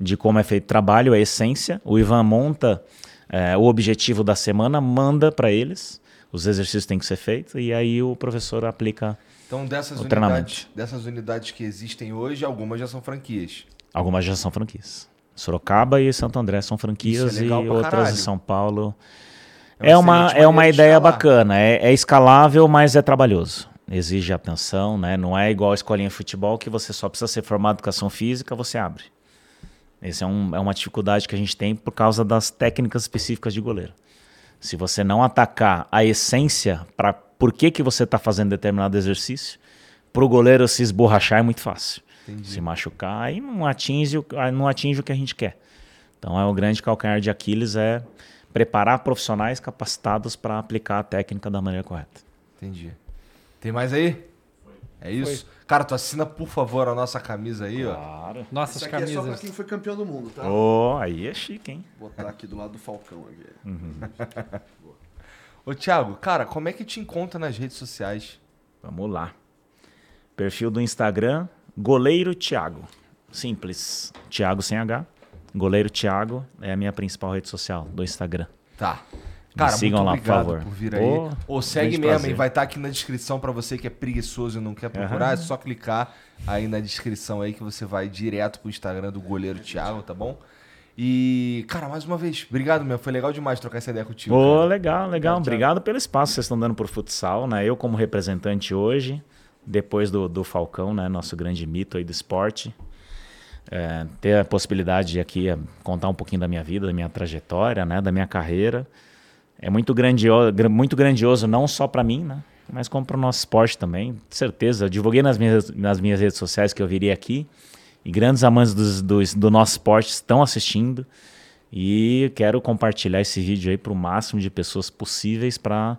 de como é feito o trabalho, a essência, o Ivan monta eh, o objetivo da semana, manda para eles, os exercícios têm que ser feitos e aí o professor aplica. Então dessas O unidades, treinamento. dessas unidades que existem hoje, algumas já são franquias. Algumas já são franquias. Sorocaba e Santo André são franquias é e outras caralho. em São Paulo. É É uma é uma de ideia bacana. É, é escalável, mas é trabalhoso. Exige atenção, né? Não é igual a escolinha de futebol que você só precisa ser formado em educação física, você abre. Essa é, um, é uma dificuldade que a gente tem por causa das técnicas específicas de goleiro. Se você não atacar a essência para por que, que você está fazendo determinado exercício, para o goleiro se esborrachar é muito fácil. Se machucar e não atinge, o- ah, não atinge o que a gente quer. Então é o grande calcanhar de Aquiles é preparar profissionais capacitados para aplicar a técnica da maneira correta. Entendi. Tem mais aí? É isso? Cara, tu assina, por favor, a nossa camisa aí, ó. Claro. Nossas Isso aqui é só pra camisas. quem foi campeão do mundo, tá? Oh, aí é chique, hein? Vou botar aqui do lado do Falcão aqui. Ô, Thiago, cara, como é que te encontra nas redes sociais? Vamos lá. Perfil do Instagram, Goleiro Thiago. Simples. Thiago sem H. Goleiro Thiago é a minha principal rede social do Instagram. Tá. Me Cara, sigam muito lá, por favor. por vir aí. Ou segue mesmo, prazer. hein? Vai estar aqui na descrição pra você que é preguiçoso e não quer procurar. É só clicar aí na descrição aí que você vai direto pro Instagram do goleiro Thiago, tá bom? E, cara, mais uma vez, obrigado mesmo. Foi legal demais trocar essa ideia contigo. Ô, cara. legal, legal. Obrigado pelo espaço que vocês estão dando por futsal, né? Eu como representante hoje, depois do, do Falcão, né? Nosso grande mito aí do esporte. É, ter a possibilidade de aqui é, contar um pouquinho da minha vida, da minha trajetória, né? Da minha carreira. É muito grandioso, muito grandioso não só para mim, né? Mas como para o nosso esporte também. Certeza. Eu divulguei nas minhas, nas minhas redes sociais que eu viria aqui. E grandes amantes dos- dos- do nosso esporte estão assistindo. E quero compartilhar esse vídeo aí para o máximo de pessoas possíveis para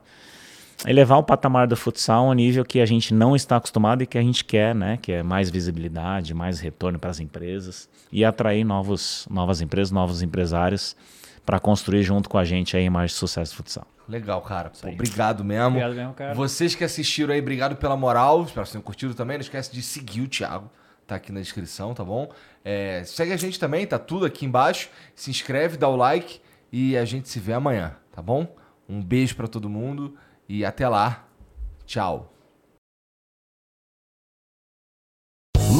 elevar o patamar do futsal a um nível que a gente não está acostumado e que a gente quer, né? Que é mais visibilidade, mais retorno para as empresas e atrair novos, novas empresas, novos empresários para construir junto com a gente aí mais sucesso do futsal. Legal, cara. Pô, obrigado mesmo. Obrigado mesmo, cara. Vocês que assistiram aí, obrigado pela moral. Espero que vocês tenham curtido também. Não esquece de seguir o Thiago. Tá aqui na descrição, tá bom? É, segue a gente também, tá tudo aqui embaixo. Se inscreve, dá o like e a gente se vê amanhã, tá bom? Um beijo pra todo mundo e até lá. Tchau.